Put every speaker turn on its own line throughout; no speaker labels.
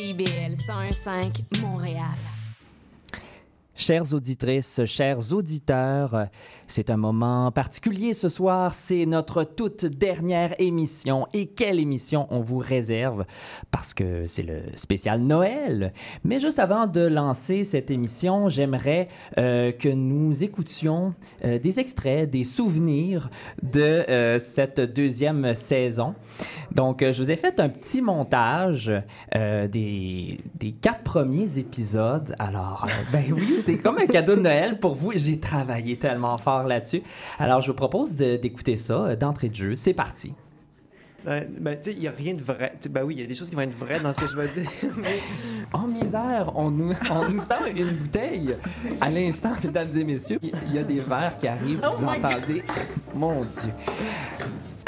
CIBL 101.5 Montréal.
Chères auditrices, chers auditeurs, c'est un moment particulier ce soir. C'est notre toute dernière émission. Et quelle émission on vous réserve? Parce que c'est le spécial Noël. Mais juste avant de lancer cette émission, j'aimerais euh, que nous écoutions euh, des extraits, des souvenirs de euh, cette deuxième saison. Donc, je vous ai fait un petit montage des, des quatre premiers épisodes. Alors, ben oui, c'est comme un cadeau de Noël pour vous. J'ai travaillé tellement fort là-dessus. Alors, je vous propose d'écouter ça euh, d'entrée de jeu. C'est parti.
Euh, ben, tu sais, il n'y a rien de vrai. Tu sais, Ben oui, il y a des choses qui vont être vraies dans ce que je vais dire. mais
En misère, on nous, on nous tend une bouteille. À l'instant, mesdames et messieurs, il y a des verres qui arrivent.
Oh
vous entendez? Mon Dieu.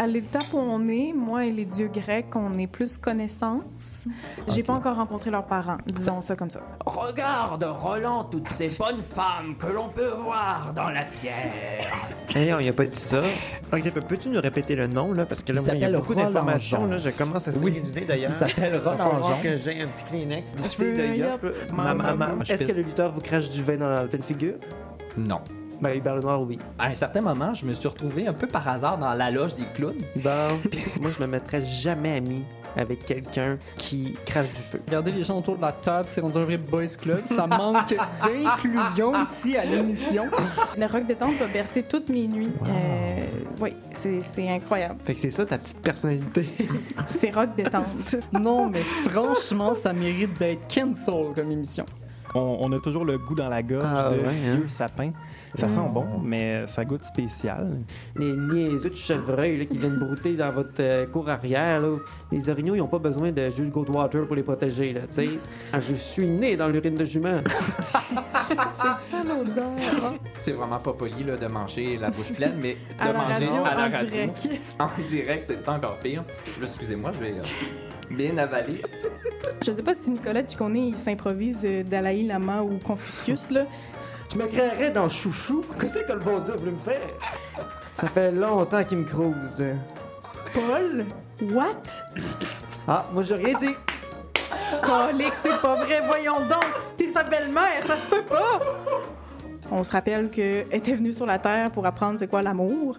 À l'étape où on est, moi et les dieux grecs, on est plus connaissance. J'ai pas encore rencontré leurs parents, disons ça comme ça.
Regarde, Roland, toutes ces bonnes femmes que l'on peut voir dans la pierre.
Hey, on n'y a pas dit ça. Ok, peux- peux-tu nous répéter le nom, là? Parce que là,
Il
moi, il y a beaucoup d'informations, là. Je commence à saigner
Oui.
du nez, d'ailleurs.
Il s'appelle Roland
que j'ai un petit Kleenex.
veux
Visiter de
un
yop.
yop?
Ma- ma- ma-
Je
Est-ce que le lutteur vous crache du vin dans la pleine figure?
Non.
Ben, Hubert Lenoir, oui.
À un certain moment, je me suis retrouvé un peu par hasard dans la loge des clowns.
Bon. moi, je me mettrais jamais ami avec quelqu'un qui crache du feu.
Regardez les gens autour de la table, c'est rendu un vrai boys club. Ça manque d'inclusion ici à l'émission.
Le rock détente va bercer toutes mes nuits. Euh, oui, c'est c'est incroyable.
Fait que c'est ça ta petite personnalité.
C'est rock détente.
Non, mais franchement, ça mérite d'être cancel comme émission.
On, on a toujours le goût dans la gorge
Ah,
de
ouais, hein?
vieux sapin. Ça sent bon, mais ça goûte spécial.
Les niaiseux de chevreuil là, qui viennent brouter dans votre euh, cour arrière. Là. Les orignaux, ils n'ont pas besoin de jus de Goldwater pour les protéger. Là, ah, je suis né dans l'urine de jument.
C'est ça l'odeur.
C'est vraiment pas poli là, de manger la bouche pleine, mais de
À la
manger
radio,
à la
en
radio.
direct.
En direct, c'est encore pire. Excusez-moi, je vais euh, bien avaler.
Je sais pas si Nicolas Ciccone, il s'improvise euh, Dalai Lama ou Confucius, là.
Je me créerais dans chouchou. Qu'est-ce que le bon Dieu a voulu me faire? Ça fait longtemps qu'il me crouse.
Paul? What?
Ah, moi, j'ai rien dit.
Colique, c'est pas vrai, voyons donc! T'es sa belle-mère, ça se peut pas! On se rappelle qu'elle était venue sur la Terre pour apprendre c'est quoi l'amour.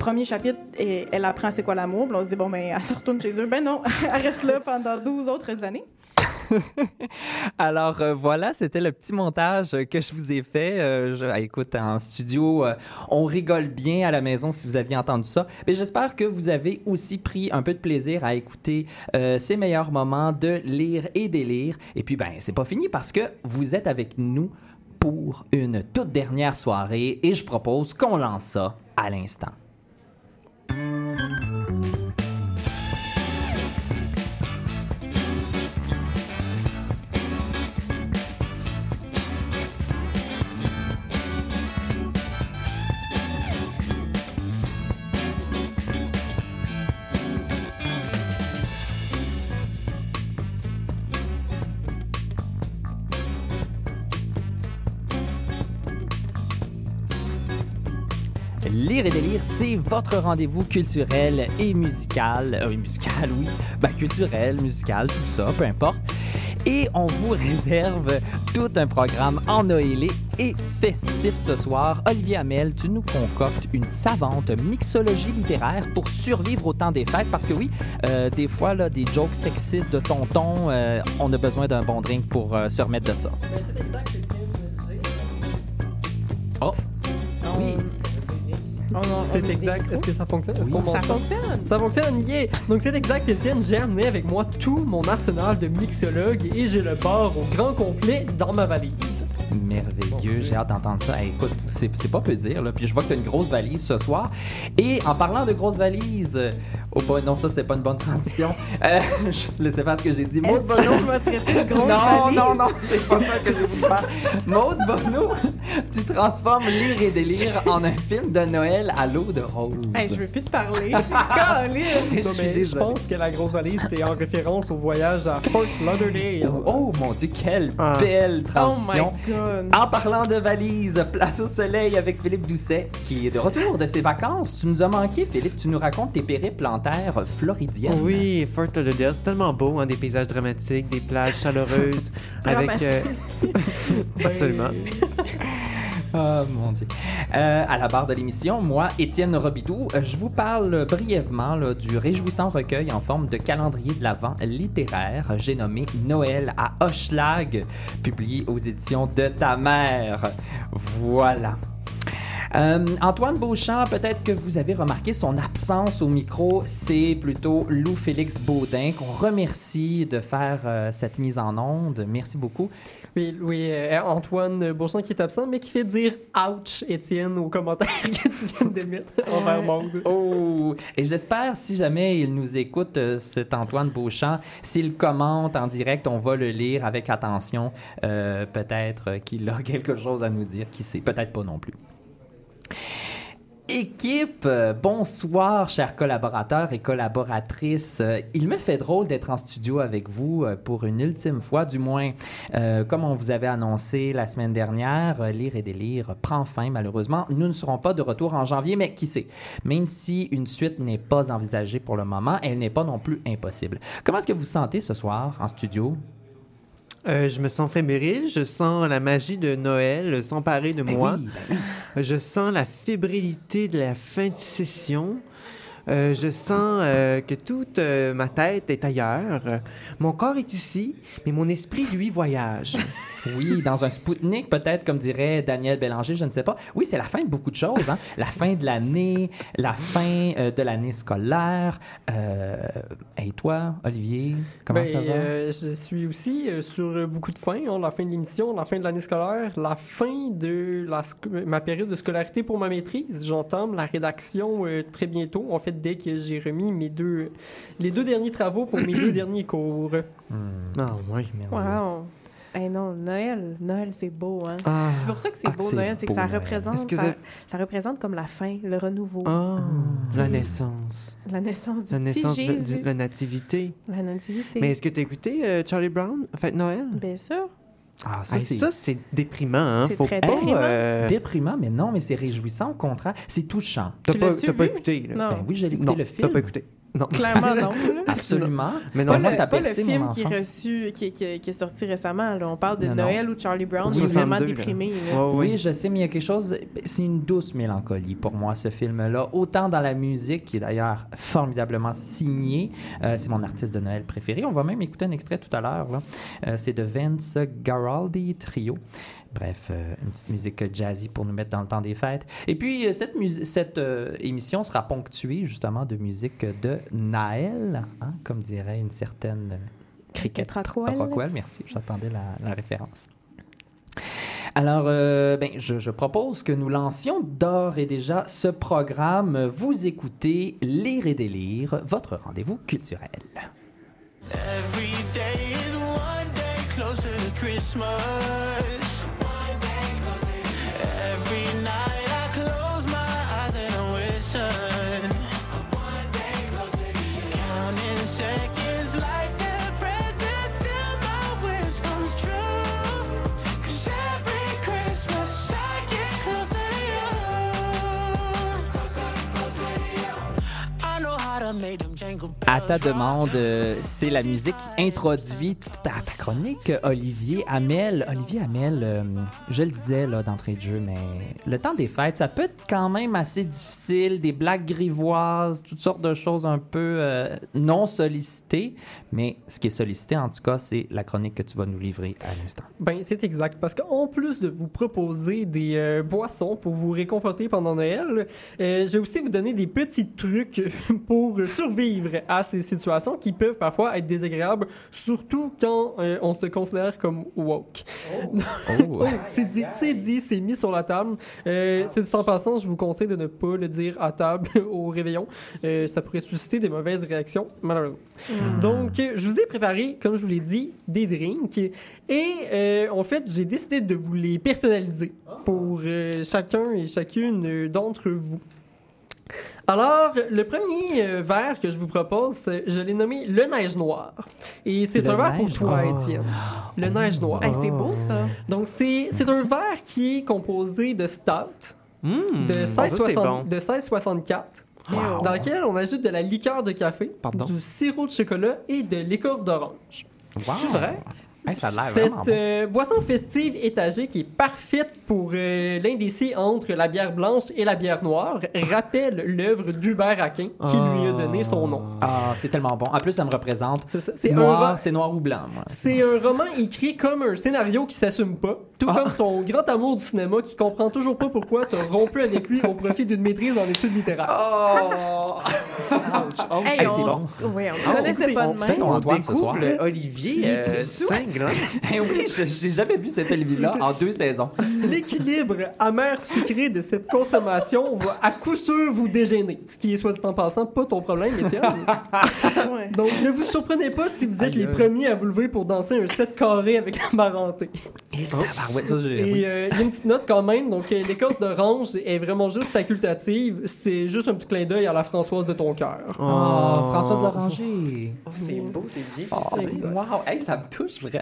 Premier chapitre, et elle apprend c'est quoi l'amour. On se dit, bon, ben, elle se retourne chez eux. Ben non, elle reste là pendant 12 autres années.
Alors euh, voilà, c'était le petit montage que je vous ai fait. Euh, je- ah, écoute, en studio, euh, on rigole bien à la maison si vous aviez entendu ça. Mais j'espère que vous avez aussi pris un peu de plaisir à écouter ces meilleurs moments de lire et délire. Et puis ben, c'est pas fini parce que vous êtes avec nous pour une toute dernière soirée et je propose qu'on lance ça à l'instant. Lire et délire, c'est votre rendez-vous culturel et musical. Euh, musical, oui. Ben, culturel, musical, tout ça, peu importe. Et on vous réserve tout un programme ennoélé et festif ce soir. Olivier Hamel, tu nous concoctes une savante mixologie littéraire pour survivre au temps des fêtes. Parce que oui, euh, des fois, là, des jokes sexistes de tonton, euh, on a besoin d'un bon drink pour euh, se remettre de ça. Oh! Oui!
C'est exact. Est-ce que ça fonctionne? Est-ce
Oui,
qu'on
Ça fonctionne!
Ça fonctionne, yeah! Donc c'est exact, Étienne. J'ai amené avec moi tout mon arsenal de mixologue et j'ai le bar au grand complet dans ma valise.
Merveilleux, j'ai hâte d'entendre ça. Hey, écoute, c'est pas peu dire, là. Puis je vois que tu as une grosse valise ce soir. Et en parlant de grosse valise, oh boy, non, ça c'était pas une bonne transition. Euh, je laissez faire ce que j'ai dit. Maud
grosse
non, non, non, c'est pas ça que j'ai voulu faire. Maude Bonneau, tu transformes Lire et délire en un film de Noël à l'eau de rose.
Hey, je veux plus te parler.
Je suis
je pense que la grosse valise c'était en référence au voyage à Fort Lauderdale.
Oh, oh, mon dieu, quelle
Ah.
belle
Oh
transition.
my god.
En parlant de valise, place au soleil avec Philippe Doucet, qui est de retour de ses vacances. Tu nous as manqué, Philippe. Tu nous racontes tes périples en terre floridienne.
Oui, Fort Lauderdale, c'est tellement beau, hein, des paysages dramatiques, des plages chaleureuses, avec... euh, Absolument.
Oh mon dieu. Euh, à la barre de l'émission, moi, Étienne Robidoux, euh, je vous parle brièvement là, du réjouissant recueil en forme de calendrier de l'Avent littéraire. J'ai nommé Noël à Hochelag, publié aux éditions de ta mère. Voilà. Euh, Antoine Beauchamp, peut-être que vous avez remarqué son absence au micro. C'est plutôt Lou-Félix Baudin qu'on remercie de faire euh, cette mise en onde. Merci beaucoup.
Oui, oui euh, Antoine Beauchamp qui est absent, mais qui fait dire ouch, Étienne, aux commentaires que tu viens de mettre envers Maude.
Oh! Et j'espère, si jamais il nous écoute, cet Antoine Beauchamp, s'il commente en direct, on va le lire avec attention. Peut-être qu'il a quelque chose à nous dire, qui sait. Peut-être pas non plus. Équipe, euh, bonsoir chers collaborateurs et collaboratrices. Euh, Il me fait drôle d'être en studio avec vous euh, pour une ultime fois, du moins comme on vous avait annoncé la semaine dernière, Lire et délire prend fin malheureusement. Nous ne serons pas de retour en janvier, mais qui sait, même si une suite n'est pas envisagée pour le moment, elle n'est pas non plus impossible. Comment est-ce que vous sentez ce soir en studio?
Euh, je me sens fébrile, je sens la magie de Noël s'emparer de
Ben
moi.
oui, ben oui.
Je sens la fébrilité de la fin de session. Euh, je sens euh, que toute euh, ma tête est ailleurs. Mon corps est ici, mais mon esprit, lui, voyage.
Oui, dans un Spoutnik, peut-être, comme dirait Daniel Bélanger, je ne sais pas. Oui, c'est la fin de beaucoup de choses. Hein? La fin de l'année, la fin euh, de l'année scolaire. Euh, et toi, Olivier, comment
Ben,
ça va?
euh, je suis aussi sur beaucoup de fins. hein, la fin de l'émission, la fin de l'année scolaire, la fin de la ma période de scolarité pour ma maîtrise. J'entame la rédaction euh, très bientôt. En fait, dès que j'ai remis mes deux, les deux derniers travaux pour mes deux derniers cours.
Ah, ouais.
Wow. Hey non, Noël, Noël c'est beau, hein.
Ah,
C'est pour ça que c'est
Ah,
beau Noël, c'est que ça
Noël.
représente,
que
ça, ça représente comme la fin, le renouveau,
ah, la naissance.
la naissance du
La
petit
naissance de,
Jésus,
de la nativité.
la nativité.
Mais est-ce que tu as écouté euh, Charlie Brown, Fête Noël?
Bien sûr.
Ah, ça,
Hey,
c'est
ça, c'est déprimant, hein?
C'est
Faut
très
pas.
déprimant.
euh,
déprimant, mais non, mais c'est réjouissant, au contraire. C'est touchant.
T'as
Tu
pas,
l'as-tu
t'as pas écouté, là.
Non.
Ben oui, j'ai écouté
Non,
le
t'as
film.
pas écouté. Non.
Clairement non. là.
Absolument.
Mais non,
Pas,
moi,
le,
ça
pas le film qui reçu, qui, qui- qui est sorti récemment. là. On parle de
Non, non.
Noël ou Charlie Brown,
Oui,
qui est vraiment
62, là.
déprimé.
Oui, je sais, mais il y a quelque chose. C'est une douce mélancolie pour moi, ce film-là. Autant dans la musique, qui est d'ailleurs formidablement signée. Euh, c'est mon artiste de Noël préféré. On va même écouter un extrait tout à l'heure. là. Euh, c'est de Vince Garaldi Trio. Bref, euh, une petite musique jazzy pour nous mettre dans le temps des fêtes. Et puis, euh, cette, euh, émission sera ponctuée justement de musique de Naël, hein, comme dirait une certaine cricket
Cricket Rockwell.
Rockwell, merci, j'attendais la, la référence. Alors, euh, ben, je, je propose que nous lancions d'ores et déjà ce programme. Vous écoutez Lire et délire, votre rendez-vous culturel.
Every day is one day closer to Christmas. made a
À ta demande, euh, c'est la musique qui introduit ta, ta chronique, Olivier Hamel. Olivier Hamel, euh, je le disais là d'entrée de jeu, mais le temps des fêtes, ça peut être quand même assez difficile, des blagues grivoises, toutes sortes de choses un peu euh, non sollicitées. Mais ce qui est sollicité, en tout cas, c'est la chronique que tu vas nous livrer à l'instant.
Ben, c'est exact. Parce qu'en plus de vous proposer des euh, boissons pour vous réconforter pendant Noël, je vais aussi vous donner des petits trucs pour pour survivre à ces situations qui peuvent parfois être désagréables, surtout quand euh, on se considère comme woke.
Oh.
Oh, c'est dit, c'est dit, c'est mis sur la table. Euh, c'est dit en passant, je vous conseille de ne pas le dire à table au réveillon. Euh, ça pourrait susciter des mauvaises réactions, malheureusement. Donc, euh, je vous ai préparé, comme je vous l'ai dit, des drinks. Et euh, en fait, j'ai décidé de vous les personnaliser pour euh, chacun et chacune d'entre vous. Alors, le premier euh, verre que je vous propose, je l'ai nommé le neige noir. Et c'est
Le
un verre pour
neige
toi,
noir.
Étienne. Le neige noir.
Hey, c'est beau, ça.
Donc, c'est c'est un verre qui est composé de stout,
Mmh.
de
Ah, ça, c'est
16,60
bon.
de 16,64,
Wow.
dans lequel on ajoute de la liqueur de café,
Pardon?
du sirop de chocolat et de l'écorce d'orange.
Wow.
C'est vrai?
Hey, ça a l'air
Cette
bon.
euh, boisson festive étagée qui est parfaite pour euh, l'indécis entre la bière blanche et la bière noire rappelle l'œuvre d'Hubert Aquin qui lui a donné son nom.
Ah, c'est tellement bon. En plus, ça me représente.
C'est
Noir,
ro-
c'est noir ou blanc,
c'est un roman écrit comme un scénario qui s'assume pas, tout comme ton grand amour du cinéma qui comprend toujours pas pourquoi t'as rompu avec lui au profit d'une maîtrise en études littéraires.
Oh!
Hey,
Hey,
on-
c'est bon, ça.
Oui, on
Ah,
ne connaissait
écoutez,
pas
on-
de
tu fais
même.
ton
On
Antoine ce soir.
découvre le Olivier euh, cinglant.
Eh oui, je j'ai jamais vu cet Olivier-là en deux saisons.
L'équilibre amer-sucré de cette consommation va à coup sûr vous dégêner. Ce qui est, soit dit en passant, pas ton problème, Étienne.
Ouais.
Donc, ne vous surprenez pas si vous êtes
Aïe,
les premiers à vous lever pour danser un set carré avec la
ça, j'ai-
Et
oui.
euh, il y a une petite note quand même. Donc, euh, l'écorce d'orange est vraiment juste facultative. C'est juste un petit clin d'œil à la Françoise de ton cœur.
Oh, Françoise Loranger.
Oh, c'est beau, c'est bien.
Oh,
ficelé.
wow, hey, ça me touche vraiment.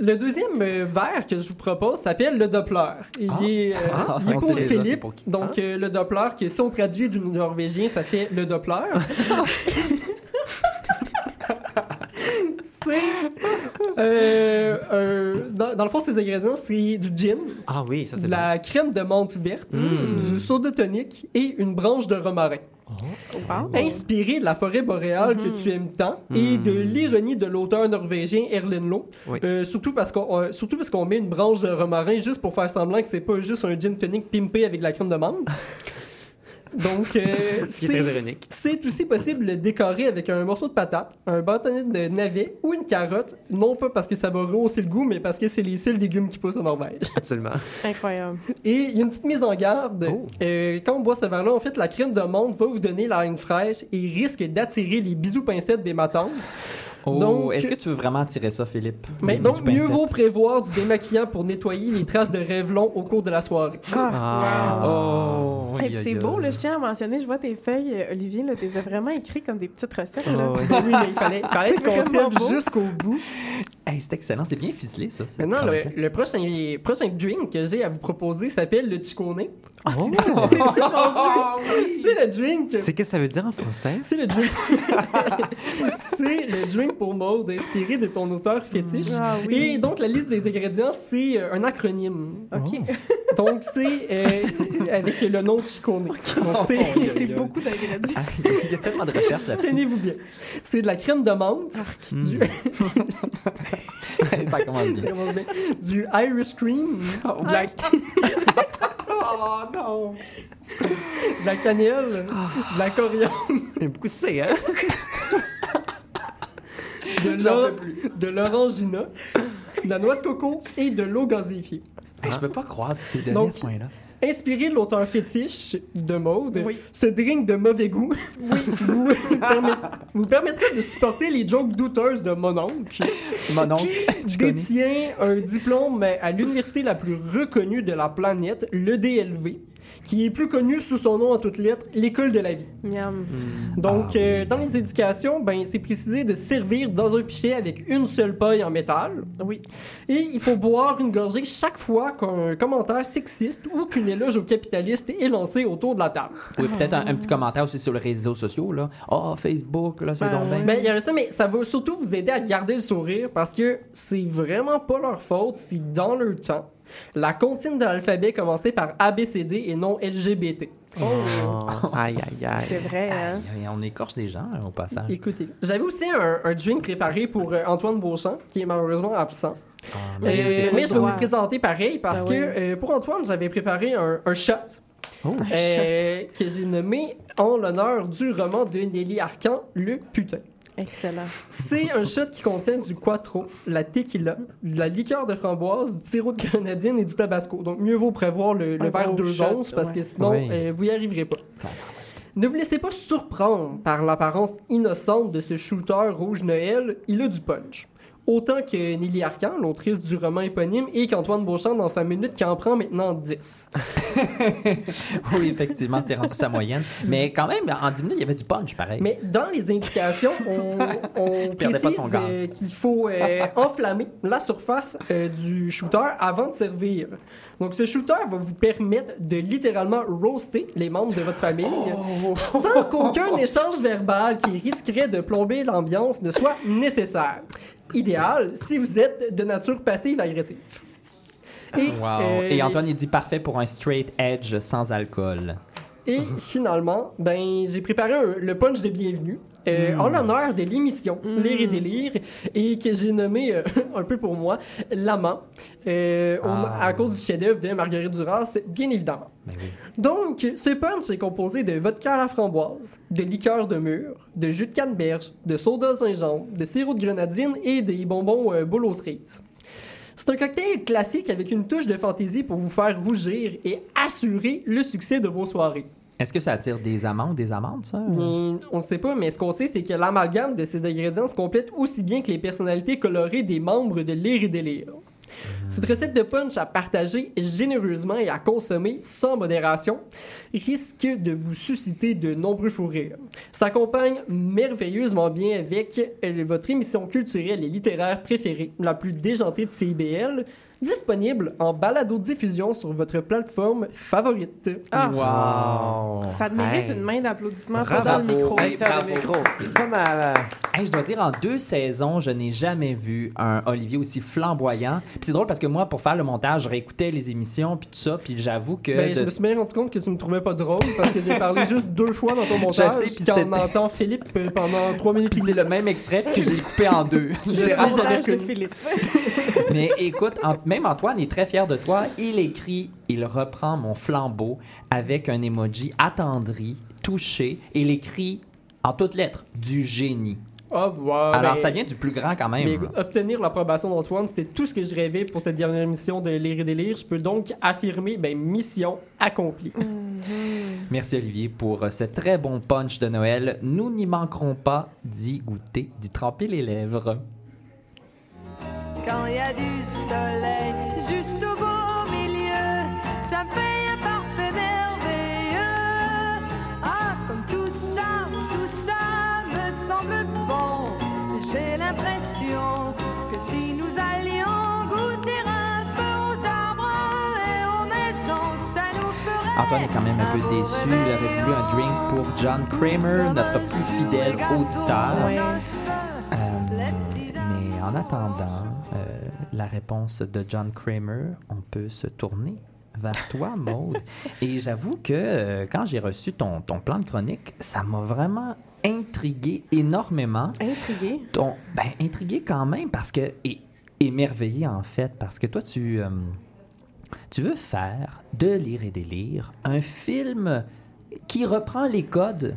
Le deuxième euh, verre que je vous propose s'appelle le Doppler. Il
Ah.
est, euh,
Ah,
il est pour Philippe.
pour.
Donc, euh, le Doppler, que si on traduit du norvégien, ça fait le Doppler. c'est. euh, dans, dans le fond, ces ingrédients, c'est du gin,
Ah oui, ça c'est
de la crème de menthe verte,
Mm.
du soda tonique et une branche de romarin.
Wow.
Inspiré de la forêt boréale que tu aimes tant et de l'ironie de l'auteur norvégien Loe.
Oui.
Euh, surtout parce qu'on euh, surtout parce qu'on met une branche de romarin juste pour faire semblant que c'est pas juste un gin tonic pimpé avec de la crème de menthe. Donc, euh, c'est aussi possible de le décorer avec un morceau de patate, un bâtonnet de navet ou une carotte, non pas parce que ça va rehausser le goût, mais parce que c'est les seuls légumes qui poussent en Norvège.
Absolument.
Incroyable.
Et il y a une petite mise en garde.
Oh.
Euh, quand on boit ce verre-là, en fait, la crème de menthe va vous donner la haine fraîche et risque d'attirer les bisous pincettes des matantes.
Oh,
Donc-
est-ce que tu veux vraiment tirer ça, Philippe?
Mais donc, mieux
pincettes.
vaut prévoir du démaquillant pour nettoyer les traces de rêvelons au cours de la soirée.
Ah.
Oh,
Hey,
aïe,
puis
aïe,
c'est beau, là, je tiens à mentionner, je vois tes feuilles, euh, Olivier, là, tu les as vraiment écrites comme des petites recettes. Là.
Oh, oui.
Oui, mais il fallait, fallait serve
beau.
jusqu'au bout.
Hey, c'est excellent, c'est bien ficelé, ça. c'est
Maintenant, le, le prochain, prochain drink que j'ai à vous proposer s'appelle le chicone.
Ah,
Oh.
c'est ça.
C'est drink. C'est le drink.
C'est qu'est-ce que ça veut dire en français?
C'est le drink. c'est le drink pour mode inspiré de ton auteur fétiche.
Ah oui.
Et donc la liste des ingrédients, c'est euh, un acronyme.
OK.
Donc c'est euh, avec le nom Chicone. Donc c'est
beaucoup d'ingrédients.
Ah, Il y a tellement de recherches là-dessus.
Tenez-vous bien. C'est de la crème de menthe, du,
ça commence bien.
du Irish cream, de la,
Oh non!
de la cannelle, de la coriandre,
Il y a beaucoup de C, hein?
de l'orangina, de la noix de coco et de l'eau gazéifiée.
Hey, je peux pas croire que tu t'es donné
Donc-
à ce point-là.
Inspiré de l'auteur fétiche de mode,
Oui.
ce drink de mauvais goût vous, permet- vous permettra de supporter les jokes douteuses de mon oncle,
Mon oncle,
qui détient un diplôme à l'université la plus reconnue de la planète, l'EDLV, qui est plus connu sous son nom en toutes lettres, l'école de la vie.
Miam.
Donc, euh, dans les indications, ben, c'est précisé de servir dans un pichet avec une seule paille en métal.
Oui.
Et il faut boire une gorgée chaque fois qu'un commentaire sexiste ou qu'une éloge au capitaliste est lancé autour de la table.
Oui, peut-être un, un petit commentaire aussi sur les réseaux sociaux, là. Oh, Facebook, là, c'est
Ben,
donc bien.
ouais.
Ben, il y a ça, mais ça va surtout vous aider à garder le sourire parce que c'est vraiment pas leur faute si dans leur temps, la comptine de l'alphabet commençait par ABCD et non LGBT.
Oh. Aïe, aïe, aïe.
C'est vrai, hein?
Aïe, On écorche des gens, au passage.
Écoutez, j'avais aussi un, un drink préparé pour euh, Antoine Beauchamp, qui est malheureusement absent.
Ah,
Euh,
mais
je vais vous le présenter pareil parce
Ben
que
oui.
euh, pour Antoine, j'avais préparé un, un shot
Oh.
euh, que j'ai nommé en l'honneur du roman de Nelly Arcan, Le Putain.
Excellent.
C'est un shot qui contient du Quattro, la tequila, de la liqueur de framboise, du sirop de grenadine et du tabasco. Donc, mieux vaut prévoir le, verre
gros
2
shot,
onces parce que sinon,
Oui.
euh, vous y arriverez pas. Ne vous laissez pas surprendre par l'apparence innocente de ce shooter rouge Noël, il a du punch. Autant que Nelly Arcan, l'autrice du roman éponyme, et qu'Antoine Beauchamp dans sa minute qui en prend maintenant 10.
Oui, effectivement, c'était rendu sa moyenne. Mais quand même, en 10 minutes, il y avait du punch, pareil.
Mais dans les indications, on, on précise euh, qu'il faut euh, enflammer la surface euh, du shooter avant de servir. Donc, ce shooter va vous permettre de littéralement roaster les membres de votre famille
Oh!
sans qu'aucun échange verbal qui risquerait de plomber l'ambiance ne soit nécessaire. Idéal si vous êtes de nature passive-agressive. Et,
Wow.
euh,
Et Antoine, il dit parfait pour un straight edge sans alcool.
Et finalement, ben, j'ai préparé un- le punch de bienvenue. Euh, En l'honneur de l'émission Lire et délire et que j'ai nommé euh, un peu pour moi l'amant euh,
Ah.
à cause du chef-d'œuvre de Marguerite Duras, bien évidemment.
Ben oui.
Donc, ce punch est composé de vodka à la framboise, de liqueur de mûre, de jus de canneberge, de soda gingembre, de sirop de grenadine et des bonbons euh, boule aux cerises. C'est un cocktail classique avec une touche de fantaisie pour vous faire rougir et assurer le succès de vos soirées.
Est-ce que ça attire des amandes, des amandes, ça?
Bien, on ne sait pas, mais ce qu'on sait, c'est que l'amalgame de ces ingrédients se complète aussi bien que les personnalités colorées des membres de Lire et Délire. Cette recette de punch à partager généreusement et à consommer sans modération risque de vous susciter de nombreux fous rires. S'accompagne merveilleusement bien avec euh, votre émission culturelle et littéraire préférée, la plus déjantée de CIBL, disponible en balado-diffusion sur votre plateforme favorite.
Ah,
Wow!
ça te mérite
Hey.
une main d'applaudissement
Bravo.
pas dans le micro.
Hey, ça, le micro. Comme à...
Hey, je dois dire, en deux saisons, je n'ai jamais vu un Olivier aussi flamboyant. Puis c'est drôle parce que moi, pour faire le montage, je réécoutais les émissions puis tout ça, puis j'avoue que...
Ben,
de-
Je me suis bien rendu compte que tu me trouvais pas drôle parce que j'ai parlé juste deux fois dans ton montage.
sais, puis c'était-
entend Philippe euh, pendant trois minutes.
Puis c'est le même extrait, puis je l'ai coupé en deux.
Je sais,
de. Philippe.
Mais écoute, en- même Antoine est très fier de toi. Il écrit, il reprend mon flambeau avec un emoji attendri, touché, et il écrit en toutes lettres du génie.
Ah, wow,
Alors
ben,
ça vient du plus grand quand même.
mais écoute, obtenir l'approbation d'Antoine, c'était tout ce que je rêvais pour cette dernière émission de Lire et Délire. Je peux donc affirmer, ben, mission accomplie.
Merci Olivier pour euh, ce très bon punch de Noël. Nous n'y manquerons pas d'y goûter, d'y tremper les lèvres.
Quand il y a du soleil juste au beau milieu, ça fait un parfait merveilleux. Ah, comme tout ça, tout ça me semble bon. J'ai l'impression que si nous allions goûter un peu aux arbres et aux maisons, ça nous ferait.
Antoine est quand même un peu déçu. Il aurait voulu un drink pour John Kramer, notre plus fidèle auditeur.
Ouais.
Euh, mais en attendant la réponse de John Kramer, on peut se tourner vers toi, Maude. Et j'avoue que euh, quand j'ai reçu ton, ton plan de chronique, ça m'a vraiment intrigué énormément.
Intrigué?
Ton, ben, intrigué quand même parce que. Et émerveillé en fait, parce que toi, tu. euh, tu veux faire de Lire et Délire un film qui reprend les codes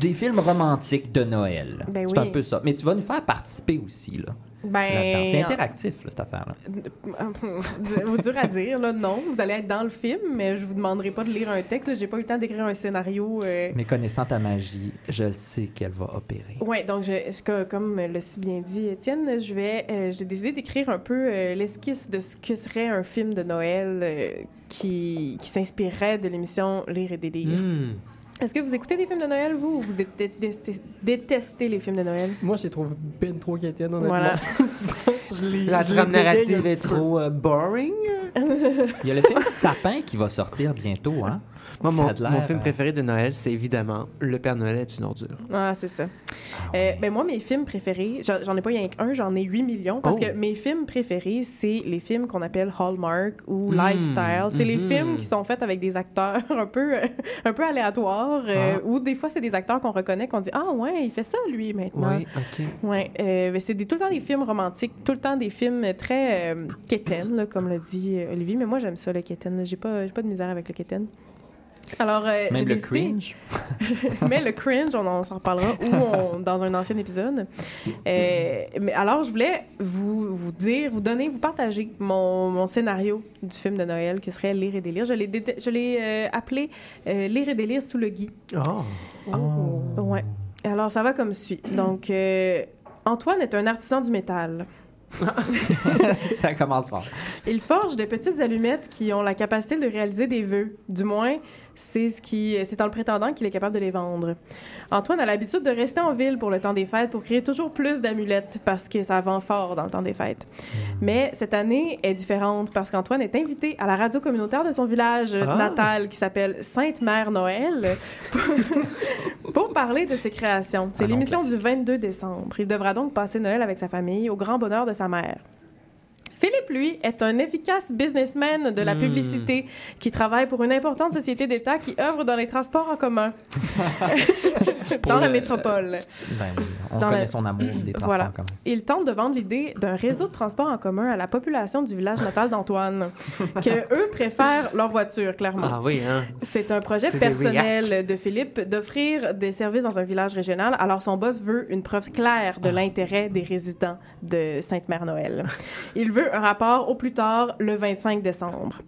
des films romantiques de Noël.
Ben
C'est
oui.
un peu ça. Mais tu vas nous faire participer aussi, là.
Ben.
C'est interactif, là, cette affaire-là.
dur à dire, là, non. Vous allez être dans le film, mais je vous demanderai pas de lire un texte. J'ai pas eu le temps d'écrire un scénario. euh,
Mais connaissant ta magie, je sais qu'elle va opérer.
Ouais, donc je, je- co- comme l'a si bien dit Étienne, je vais, euh, j'ai décidé d'écrire un peu euh, l'esquisse de ce que serait un film de Noël euh, qui, qui s'inspirerait de l'émission Lire et délire.
Hmm.
Est-ce que vous écoutez des films de Noël, vous, ou vous dé- dé- détestez, détestez les films de Noël?
Moi, je les trouve ben trop quétaines, honnêtement.
Voilà.
Je les-
La
je les
trame narrative est trop euh, boring.
Il y a le film Sapin qui va sortir bientôt, hein?
Moi, mon, film
euh,
préféré de Noël, c'est évidemment Le Père Noël est une ordure.
Ah, c'est ça. Euh, ben moi, mes films préférés, j'en ai pas rien qu'un, j'en ai 8 millions, parce
Oh.
que mes films préférés, c'est les films qu'on appelle Hallmark ou
Mm,
Lifestyle. C'est les
mhm.
films qui sont faits avec des acteurs un peu, un peu aléatoires, euh,
Ah.
ou des fois, c'est des acteurs qu'on reconnaît, qu'on dit « Ah ouais, il fait ça, lui, maintenant.
Oui, OK.
Ouais, euh, c'est tout le temps des films romantiques, tout le temps des films très euh, quétaines, là, comme l'a dit euh, Olivier. Mais moi, j'aime ça, le quétaine. J'ai pas, j'ai pas de misère avec le quétaine. Alors, euh, j'ai
le
décidé-
cringe.
mais le cringe, on, en- s'en reparlera ou on- dans un ancien épisode. Euh, mais alors, je voulais vous, vous dire, vous donner, vous partager mon, mon scénario du film de Noël qui serait Lire et délire. Je l'ai, je l'ai euh, appelé euh, Lire et délire sous le gui.
Oh.
Ouais. Alors, ça va comme suit. Donc, Antoine est un artisan du métal.
Ça commence fort.
Il forge des petites allumettes qui ont la capacité de réaliser des vœux. Du moins, c'est ce qui, c'est en le prétendant qu'il est capable de les vendre. Antoine a l'habitude de rester en ville pour le temps des fêtes pour créer toujours plus d'amulettes parce que ça vend fort dans le temps des fêtes. Mais cette année est différente parce qu'Antoine est invité à la radio communautaire de son village
Ah.
natal qui s'appelle Sainte-Mère Noël pour, pour parler de ses créations. C'est
nom
l'émission du
classique.
22 décembre. Il devra donc passer Noël avec sa famille au grand bonheur de sa mère. Philippe, lui, est un efficace businessman de la
Hmm.
publicité qui travaille pour une importante société d'État qui œuvre dans les transports en commun dans la
le-
métropole.
Ben on
Dans
connaît son amour des transports
Voilà.
en commun.
Il tente de vendre l'idée d'un réseau de transports en commun à la population du village natal d'Antoine, que eux préfèrent leur voiture, clairement.
Ah oui, hein?
C'est un projet personnel de Philippe d'offrir des services dans un village régional. Alors, son boss veut une preuve claire de l'intérêt des résidents de Sainte-Mère-Noël. Il veut un rapport au plus tard le 25 décembre.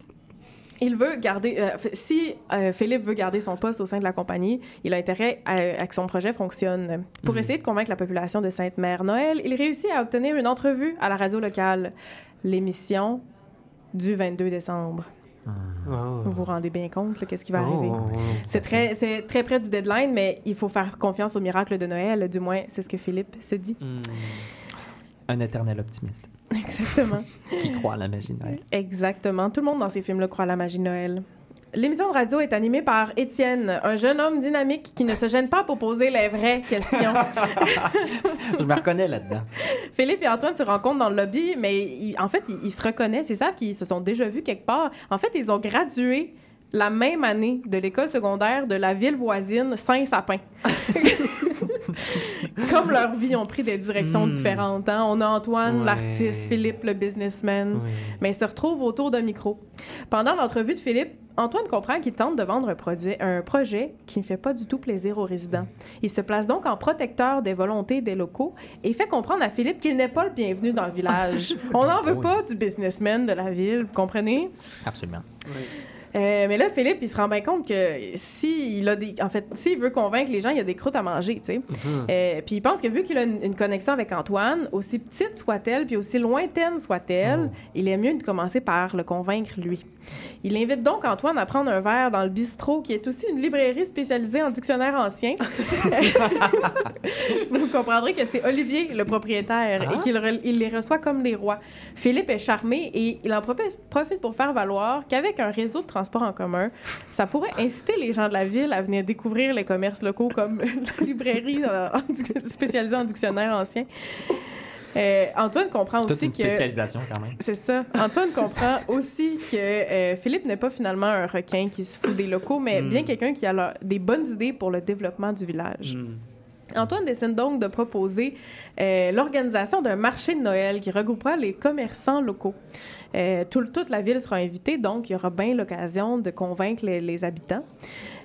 Il veut garder. euh, si euh, Philippe veut garder son poste au sein de la compagnie, il a intérêt à, à que son projet fonctionne. Pour essayer de convaincre la population de Sainte-Mère-Noël, il réussit à obtenir une entrevue à la radio locale. L'émission du 22 décembre.
Oh.
Vous vous rendez bien compte, qu'est-ce qui va
Oh,
arriver?
oh, oh.
C'est très, c'est très près du deadline, mais il faut faire confiance au miracle de Noël. Du moins, c'est ce que Philippe se dit.
Hmm.
Un éternel optimiste
Exactement.
qui croit à la magie de Noël.
Exactement. Tout le monde dans ces films-là croit à la magie de Noël. L'émission de radio est animée par Étienne, un jeune homme dynamique qui ne se gêne pas pour poser les vraies questions.
Je me reconnais là-dedans.
Philippe et Antoine se rencontrent dans le lobby, mais ils- en fait, ils, ils se reconnaissent, ils savent qu'ils se sont déjà vus quelque part. En fait, ils ont gradué la même année de l'école secondaire de la ville voisine Saint-Sapin. Comme leurs vies ont pris des directions
Hmm.
différentes. hein. On a Antoine,
Ouais.
l'artiste, Philippe, le businessman, mais ils se retrouvent autour d'un micro. Pendant l'entrevue de Philippe, Antoine comprend qu'il tente de vendre un, produit, un projet qui ne fait pas du tout plaisir aux résidents. Il se place donc en protecteur des volontés des locaux et fait comprendre à Philippe qu'il n'est pas le bienvenu dans le village. On n'en veut
Oui.
pas du businessman de la ville, vous comprenez?
Absolument.
Euh, mais là, Philippe, il se rend bien compte que s'il a des, en fait, s'il veut convaincre les gens, il y a des croûtes à manger, tu sais.
Mhm.
Euh, puis il pense que vu qu'il a une, une connexion avec Antoine, aussi petite soit-elle, puis aussi lointaine soit-elle, il est mieux de commencer par le convaincre lui. Il invite donc Antoine à prendre un verre dans le bistrot, qui est aussi une librairie spécialisée en dictionnaires anciens. Vous comprendrez que c'est Olivier, le propriétaire, et qu'il re- il les reçoit comme des rois. Philippe est charmé et il en profite pour faire valoir qu'avec un réseau de transport en commun, ça pourrait inciter les gens de la ville à venir découvrir les commerces locaux comme la librairie euh, en spécialisée en dictionnaires anciens. Euh, Antoine comprend
Toute
aussi
une
que...
spécialisation quand même.
C'est ça. Antoine comprend aussi que euh, Philippe n'est pas finalement un requin qui se fout des locaux, mais
Mm.
bien quelqu'un qui a des bonnes idées pour le développement du village.
Hmm.
Antoine décide donc de proposer euh, l'organisation d'un marché de Noël qui regroupera les commerçants locaux. Euh, tout- toute la ville sera invitée, donc il y aura bien l'occasion de convaincre les, habitants.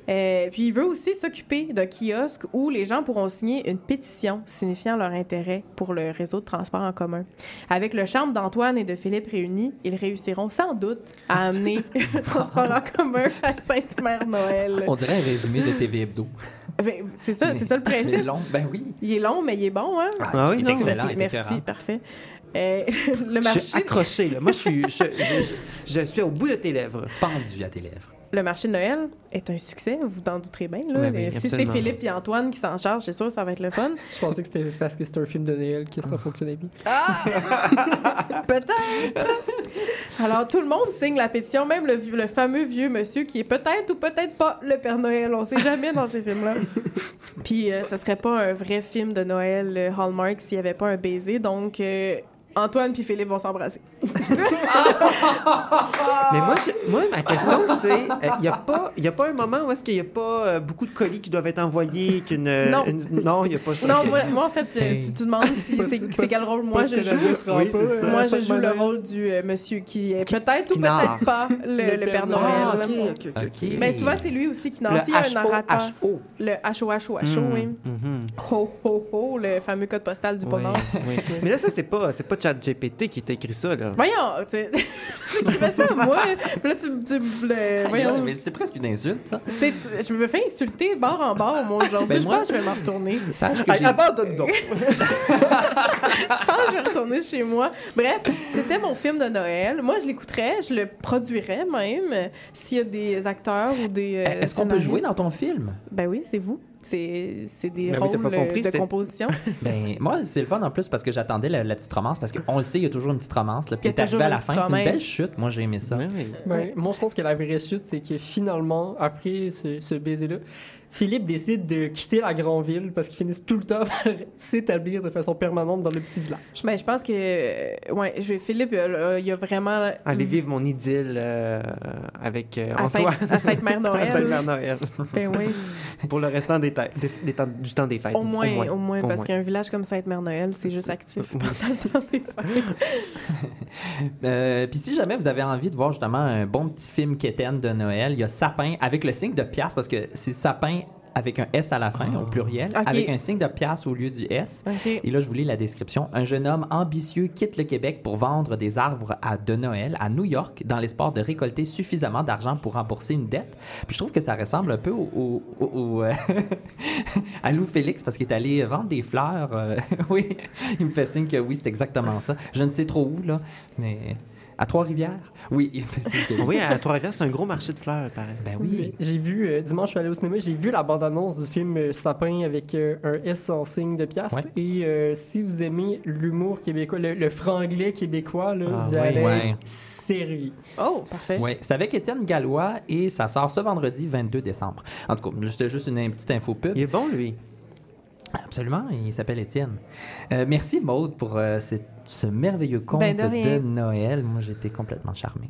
Euh, puis il veut aussi s'occuper d'un kiosque où les gens pourront signer une pétition signifiant leur intérêt pour le réseau de transport en commun. Avec le charme d'Antoine et de Philippe réunis, ils réussiront sans doute à amener le transport en commun à Sainte-Mère-Noël.
On dirait un résumé de TV Hebdo.
Ben, C'est ça, c'est ça le principe.
long, ben oui.
Il est long, mais il est bon, hein?
Ah oui,
il
non.
est excellent, il est
Merci,
écœurant.
parfait. Euh, le
Je
marché,
suis accroché, là. Moi, je suis, je, je- je- je suis au bout de tes lèvres.
Pendu à tes lèvres.
Le marché de Noël est un succès, vous vous en douterez bien. Là.
Oui,
si c'est. Philippe et Antoine qui s'en chargent, c'est sûr, ça va être le fun.
Je pensais que c'était parce que c'était un film de Noël que ça fonctionnait bien.
Peut-être! Alors, tout le monde signe la pétition, même le, vieux- le fameux vieux monsieur qui est peut-être ou peut-être pas le Père Noël. On sait jamais dans ces films-là. Puis, euh, ce serait pas un vrai film de Noël euh, Hallmark s'il y avait pas un baiser. Donc, euh, Antoine puis Philippe vont s'embrasser.
Mais moi, je- Moi, ma question, c'est il n'y a, pas- y a pas un moment où est-ce qu'il n'y a pas euh, beaucoup de colis qui doivent être envoyés qu'une. euh,
Non.
une- non, il n'y a pas ça.
Non, moi, moi, en fait, je- tu te demandes si c'est c'est quel rôle moi je joue.
Oui,
pas, euh.
Moi, je joue le rôle du euh, monsieur qui est peut-être ou peut-être pas le,
Le
le
Père
Noël.
Ah, ok, ok, ok.
OK.
Mais souvent, c'est lui aussi qui. S'il y a un narrateur. Le H-O-H-O-H-O, oui.
Mhm.
Ho, ho, ho, le fameux code postal du
Oui,
pôle Nord.
oui. Mais là, ça, c'est pas, c'est pas ChatGPT qui t'a écrit ça, là.
Voyons, tu j'écrivais ça moi. Puis là, tu, tu le- voyons.
Mais c'est presque une insulte, ça.
C'est, je me fais insulter bord en bord, moi, aujourd'hui.
Ben,
je
moi-
pense que je vais m'en retourner.
Sache que j'ai...
abandonne donc.
Je pense que je vais retourner chez moi. Bref, c'était mon film de Noël. Moi, je l'écouterais, je le produirais même euh, s'il y a des acteurs ou des. euh,
Est-ce qu'on peut jouer dans ton film?
Ben oui, c'est vous. C'est, des
Ben oui, t'as
rôles
pas compris,
euh, de composition.
Ben, moi, c'est le fun en plus parce que j'attendais la, la petite romance parce qu'on le sait, il y a toujours une petite romance. Là, puis t'es arrivé à la fin, c'est une belle chute. Moi, j'ai aimé ça.
Oui.
Ben, Moi, je pense que la vraie chute, c'est que finalement, après ce, ce baiser-là, Philippe décide de quitter la grande ville parce qu'ils finissent tout le temps par s'établir de façon permanente dans le petit village.
Ben, je pense que. euh, Ouais, je vais, Philippe, euh, il y a vraiment.
Aller vivre mon idylle euh, avec euh, Antoine.
à Sainte-Mère-Noël.
À Sainte-Mère Noël.
Ben oui.
Pour le restant des, des- des temps- du temps des fêtes.
Au moins, au moins,
Au
parce qu'un village comme Sainte-Mère-Noël, c'est juste actif pendant le temps des fêtes.
Euh, Puis si jamais vous avez envie de voir justement un bon petit film quétaine de Noël, il y a Sapin avec le signe de pièce parce que c'est Sapin avec un S à la fin, au pluriel,
Ok.
avec un signe de pièce au lieu du S. Et là, je vous lis la description. Un jeune homme ambitieux quitte le Québec pour vendre des arbres à, de Noël à New York dans l'espoir de récolter suffisamment d'argent pour rembourser une dette. Puis je trouve que ça ressemble un peu au, au- au- au, euh, à Lou Félix parce qu'il est allé vendre des fleurs. euh, oui, il me fait signe que oui, c'est exactement ça. Je ne sais trop où, là, mais à Trois-Rivières? Oui, il fait
à Trois-Rivières, c'est un gros marché de fleurs, pareil.
Ben oui.
J'ai vu, euh, dimanche, je suis allé au cinéma, j'ai vu la bande-annonce du film euh, Sapin avec euh, un S en signe de pièce.
Ouais.
Et euh, si vous aimez l'humour québécois, le, le franglais québécois, là,
Ah
vous
oui.
allez
Ouais.
être servi.
Oh, parfait.
Oui, c'est avec Étienne Gallois et ça sort ce vendredi 22 décembre. En tout cas, c'était juste une, une petite info pub.
Il est bon, lui.
Absolument, il s'appelle Étienne. Euh, merci Maude pour euh, ce, ce merveilleux conte
Ben, de
de,
rien.
Noël. Moi, j'étais complètement charmé.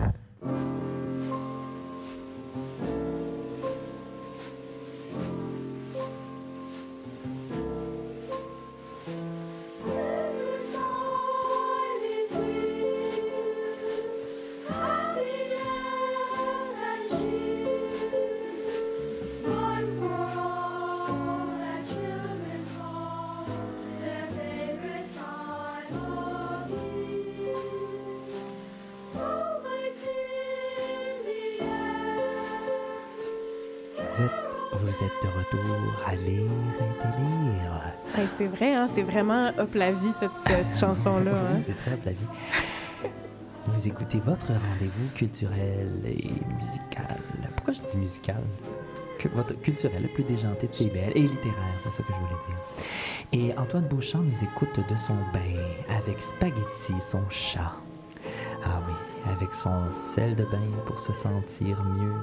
C'est vrai, c'est vraiment up la vie, cette, chanson-là. hein.
C'est très la vie. Vous écoutez votre rendez-vous culturel et musical. Pourquoi je dis musical? Votre culturel, le plus déjanté de CBL et littéraire, c'est ça que je voulais dire. Et Antoine Beauchamp nous écoute de son bain avec Spaghetti, son chat. Ah oui, avec son sel de bain pour se sentir mieux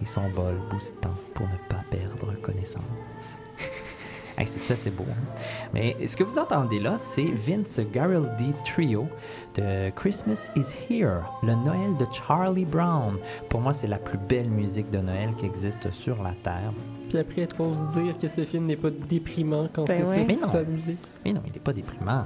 et son bol boostant pour ne pas perdre connaissance. Hey, c'est ça, c'est beau. hein? Mais ce que vous entendez là, c'est Vince Guaraldi Trio de Christmas is Here, le Noël de Charlie Brown. Pour moi, c'est la plus belle musique de Noël qui existe sur la Terre.
Puis après, il faut se dire que ce film n'est pas déprimant quand
Ben
c'est
ouais.
sa musique.
Mais non, il n'est pas déprimant.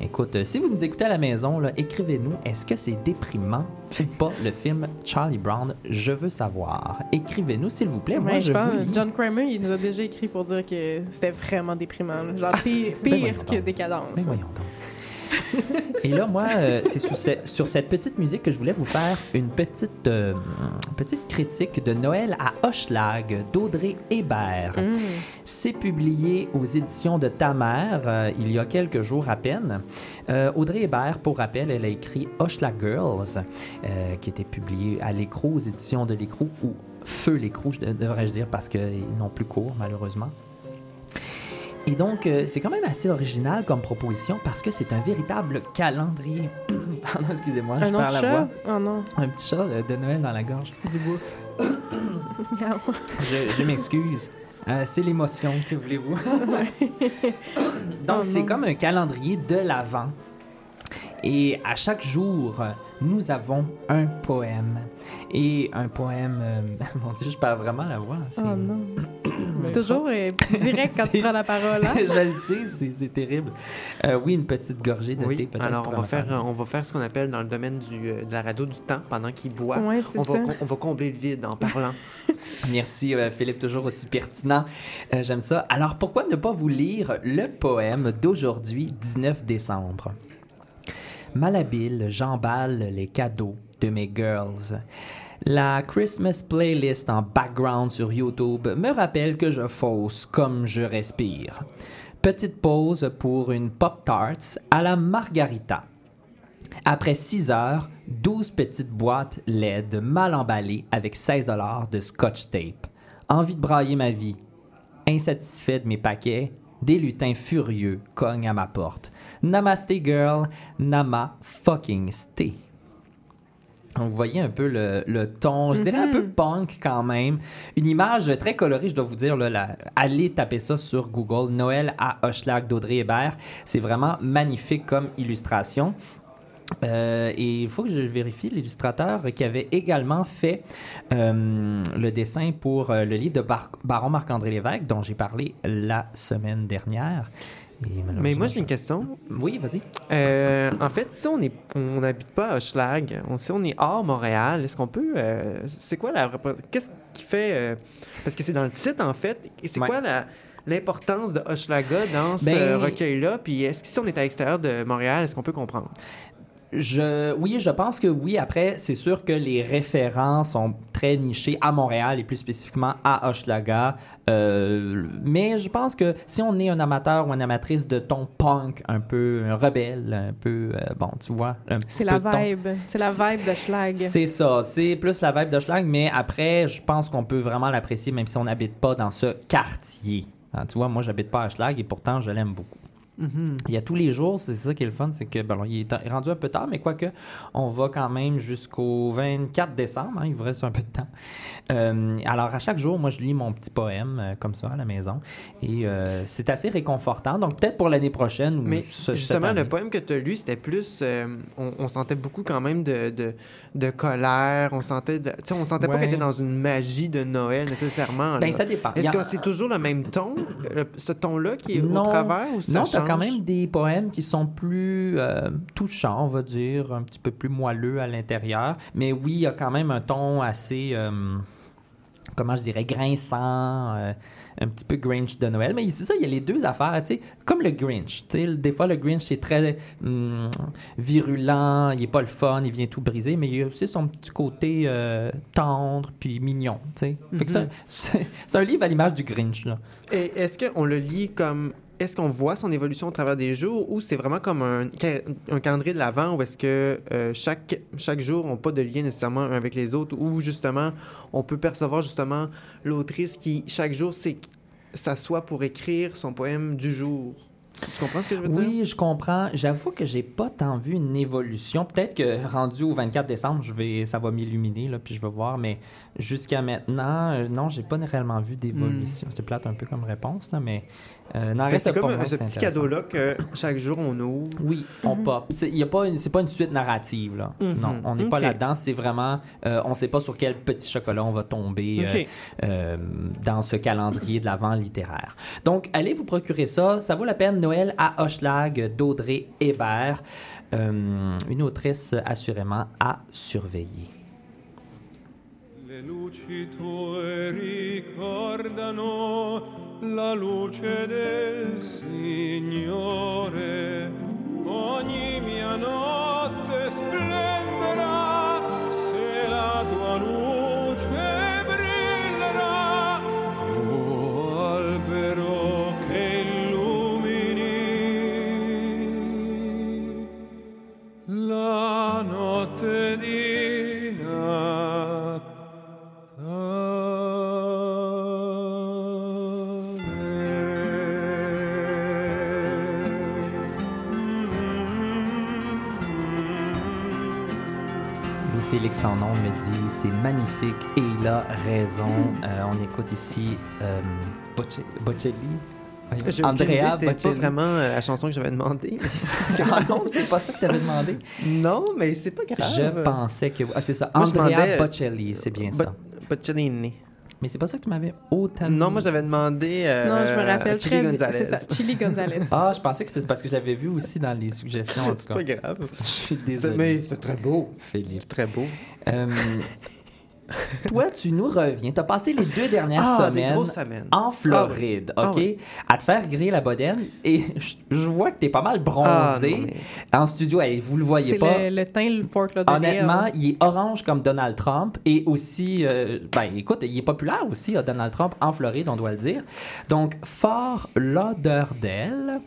Écoute, euh, si vous nous écoutez à la maison, écrivez-nous, est-ce que c'est déprimant ou pas le film Charlie Brown? Je veux savoir? Écrivez-nous, s'il vous plaît. Moi,
Ouais,
je
je pense,
vous lis.
John Kramer, il nous a déjà écrit pour dire que c'était vraiment déprimant. Genre pire,
Ben
pire que
donc.
Décadence.
Mais voyons donc. Et là, moi, euh, c'est sur, ce- sur cette petite musique que je voulais vous faire une petite, euh, petite critique de Noël à Hochelag d'Audrey Hébert.
Mm.
C'est publié aux éditions de Ta mère euh, il y a quelques jours à peine. Audrey Hébert, pour rappel, elle a écrit Hochelag Girls, qui était publié à l'écrou, aux éditions de l'écrou, ou Feu l'écrou, je- devrais-je dire, parce qu'ils n'ont plus cours, malheureusement. Et donc, euh, c'est quand même assez original comme proposition parce que c'est un véritable calendrier. Pardon, excusez-moi, je
Un
la
chat?
voix.
Oh non.
Un petit chat de Noël dans la gorge.
Du bouffe.
Miaou.
Je, je m'excuse. Euh, c'est l'émotion, que voulez-vous? Donc,
Oh
c'est comme un calendrier de l'Avent. Et à chaque jour, nous avons un poème. Et un poème... euh, mon Dieu, je perds vraiment la voix.
Oh non. Toujours euh, direct quand tu prends la parole. hein?
je le sais, c'est- terrible. Euh, oui, une petite gorgée de thé,
Oui,
peut-être.
alors on va, faire, euh, on va faire ce qu'on appelle dans le domaine du, de la radio du temps pendant qu'il boit.
Ouais,
on, va,
ça.
on va combler le vide en parlant.
Merci euh, Philippe, toujours aussi pertinent. Euh, J'aime ça. Alors pourquoi ne pas vous lire le poème d'aujourd'hui, 19 décembre? Malhabile, j'emballe les cadeaux de mes girls. La Christmas playlist en background sur YouTube me rappelle que je fausse comme je respire. Petite pause pour une Pop Tarts à la margarita. Après 6 heures, 12 petites boîtes LED mal emballées avec 16 dollars de scotch tape. Envie de brailler ma vie. Insatisfait de mes paquets, des lutins furieux cognent à ma porte. Namaste girl, nama fucking stay. Donc, vous voyez un peu le, le ton, je dirais un peu punk quand même. Une image très colorée, je dois vous dire. Là, la- allez taper ça sur Google. Noël à Hochelag d'Audrey Hébert. C'est vraiment magnifique comme illustration. Euh, et il faut que je vérifie l'illustrateur qui avait également fait euh, le dessin pour euh, le livre de Bar- Baron Marc-André Lévesque, dont j'ai parlé la semaine dernière. Et
Mais moi, j'ai une question.
Oui, vas-y.
En fait, si on on n'habite pas à Hochelag, on, si on est hors Montréal, est-ce qu'on peut, c'est quoi la, qu'est-ce qui fait, parce que c'est dans le titre en fait, c'est
Ouais.
quoi la, l'importance de Hochelaga dans ce
Ben-
recueil-là, puis est-ce que si on est à l'extérieur de Montréal, est-ce qu'on peut comprendre?
Je, oui, je pense que oui. Après, c'est sûr que les référents sont très nichés à Montréal et plus spécifiquement à Hochelaga. Euh, mais je pense que si on est un amateur ou une amatrice de ton punk, un peu un rebelle, un peu, euh, bon, tu vois,
C'est la vibe. C'est la vibe de Schlag.
C'est ça, c'est plus la vibe de Schlag, mais après, je pense qu'on peut vraiment l'apprécier même si on n'habite pas dans ce quartier. Hein, tu vois, moi, j'habite pas à Schlag et pourtant, je l'aime beaucoup. Il y a tous les jours, c'est ça qui est le fun, c'est que bon, il est rendu un peu tard, mais quoique, on va quand même jusqu'au 24 décembre, hein, il vous reste un peu de temps. Euh, alors, à chaque jour, moi, je lis mon petit poème euh, comme ça à la maison, et euh, c'est assez réconfortant. Donc, peut-être pour l'année prochaine ou
Mais
ce-
justement, le poème que tu as lu, c'était plus. on, on sentait beaucoup quand même de, de, de colère. On sentait, de- tu sais, on sentait pas qu'elle était dans une magie de Noël nécessairement.
Ben,
là.
ça dépend.
Est-ce
a-
que c'est toujours le même ton, ce ton-là qui est
Non.
au travers ou ça
Non, t'as quand même des poèmes qui sont plus touchants, on va dire, un petit peu plus moelleux à l'intérieur. Mais oui, il y a quand même un ton assez. Comment je dirais, grinçant, euh, un petit peu Grinch de Noël. Mais c'est ça, il y a les deux affaires, tu sais, comme le Grinch. Tu sais, des fois, le Grinch est très hum, virulent, il est pas le fun, il vient tout briser, mais il y a aussi son petit côté euh, tendre puis mignon, tu sais. C'est un-
Mhm.
c'est c'est un livre à l'image du Grinch, là.
Et est-ce qu'on le lit comme. Est-ce qu'on voit son évolution au travers des jours ou c'est vraiment comme un, un calendrier de l'Avent où est-ce que euh, chaque, chaque jour n'a pas de lien nécessairement un avec les autres ou justement on peut percevoir justement l'autrice qui chaque jour s'assoit pour écrire son poème du jour? Tu comprends ce que je veux dire?
Oui, je comprends. J'avoue que j'ai pas tant vu une évolution. Peut-être que rendu au 24 décembre, je vais, ça va m'illuminer, là, puis je vais voir. Mais jusqu'à maintenant, euh, non, j'ai pas réellement vu d'évolution. C'est plate un peu comme réponse, là, mais euh,
c'est
pas
comme
moins,
ce
c'est
petit cadeau-là que chaque jour on ouvre.
Oui, on pop. C'est y a pas une- c'est pas une suite narrative, là.
Mhm.
Non, on n'est pas là-dedans. C'est vraiment, euh, on sait pas sur quel petit chocolat on va tomber euh, euh, dans ce calendrier de l'avant littéraire. Donc, allez vous procurer ça. Ça vaut la peine. Noël à Hochelag d'Audrey Hébert. Euh, une autrice assurément à surveiller.
Le luci tue ricordano la luce del Signore. Ogni mia notte splenderà
Louis-Félix en nom me dit c'est magnifique et il a raison. Euh, on écoute ici euh, Boce- Bocelli.
J'ai idée,
Andrea
c'est pas vraiment euh, la chanson que j'avais demandé.
Ah non, c'est pas ça que tu avais demandé.
Non, mais c'est pas grave.
Je pensais que. Ah, c'est ça.
Moi,
Andrea
euh,
Bocelli, c'est bien ça.
Bo- Bocellini.
Mais c'est pas ça que tu m'avais autant.
Non, moi j'avais demandé. euh,
Non, je me rappelle
Chili
très bien.
Gonzalez.
C'est ça, Chili Gonzalez.
Ah, je pensais que c'est parce que j'avais vu aussi dans les suggestions. En tout
C'est
cas.
pas grave.
Je suis désolé.
Mais c'est très beau.
Philippe.
C'est très beau.
Euh, toi, tu nous reviens. Tu as passé les deux dernières
Ah,
semaines, en Floride,
Ah
OK?
oui.
À te faire griller la bodaine. Et je, je vois que tu es pas mal bronzé
Ah, non, mais-
en studio. Hey, vous le voyez pas.
le, le teint, le Fort Lauderdale.
Honnêtement, il est orange comme Donald Trump et aussi, euh, ben écoute, il est populaire aussi, euh, Donald Trump, en Floride, on doit le dire. Donc, Fort Lauderdale.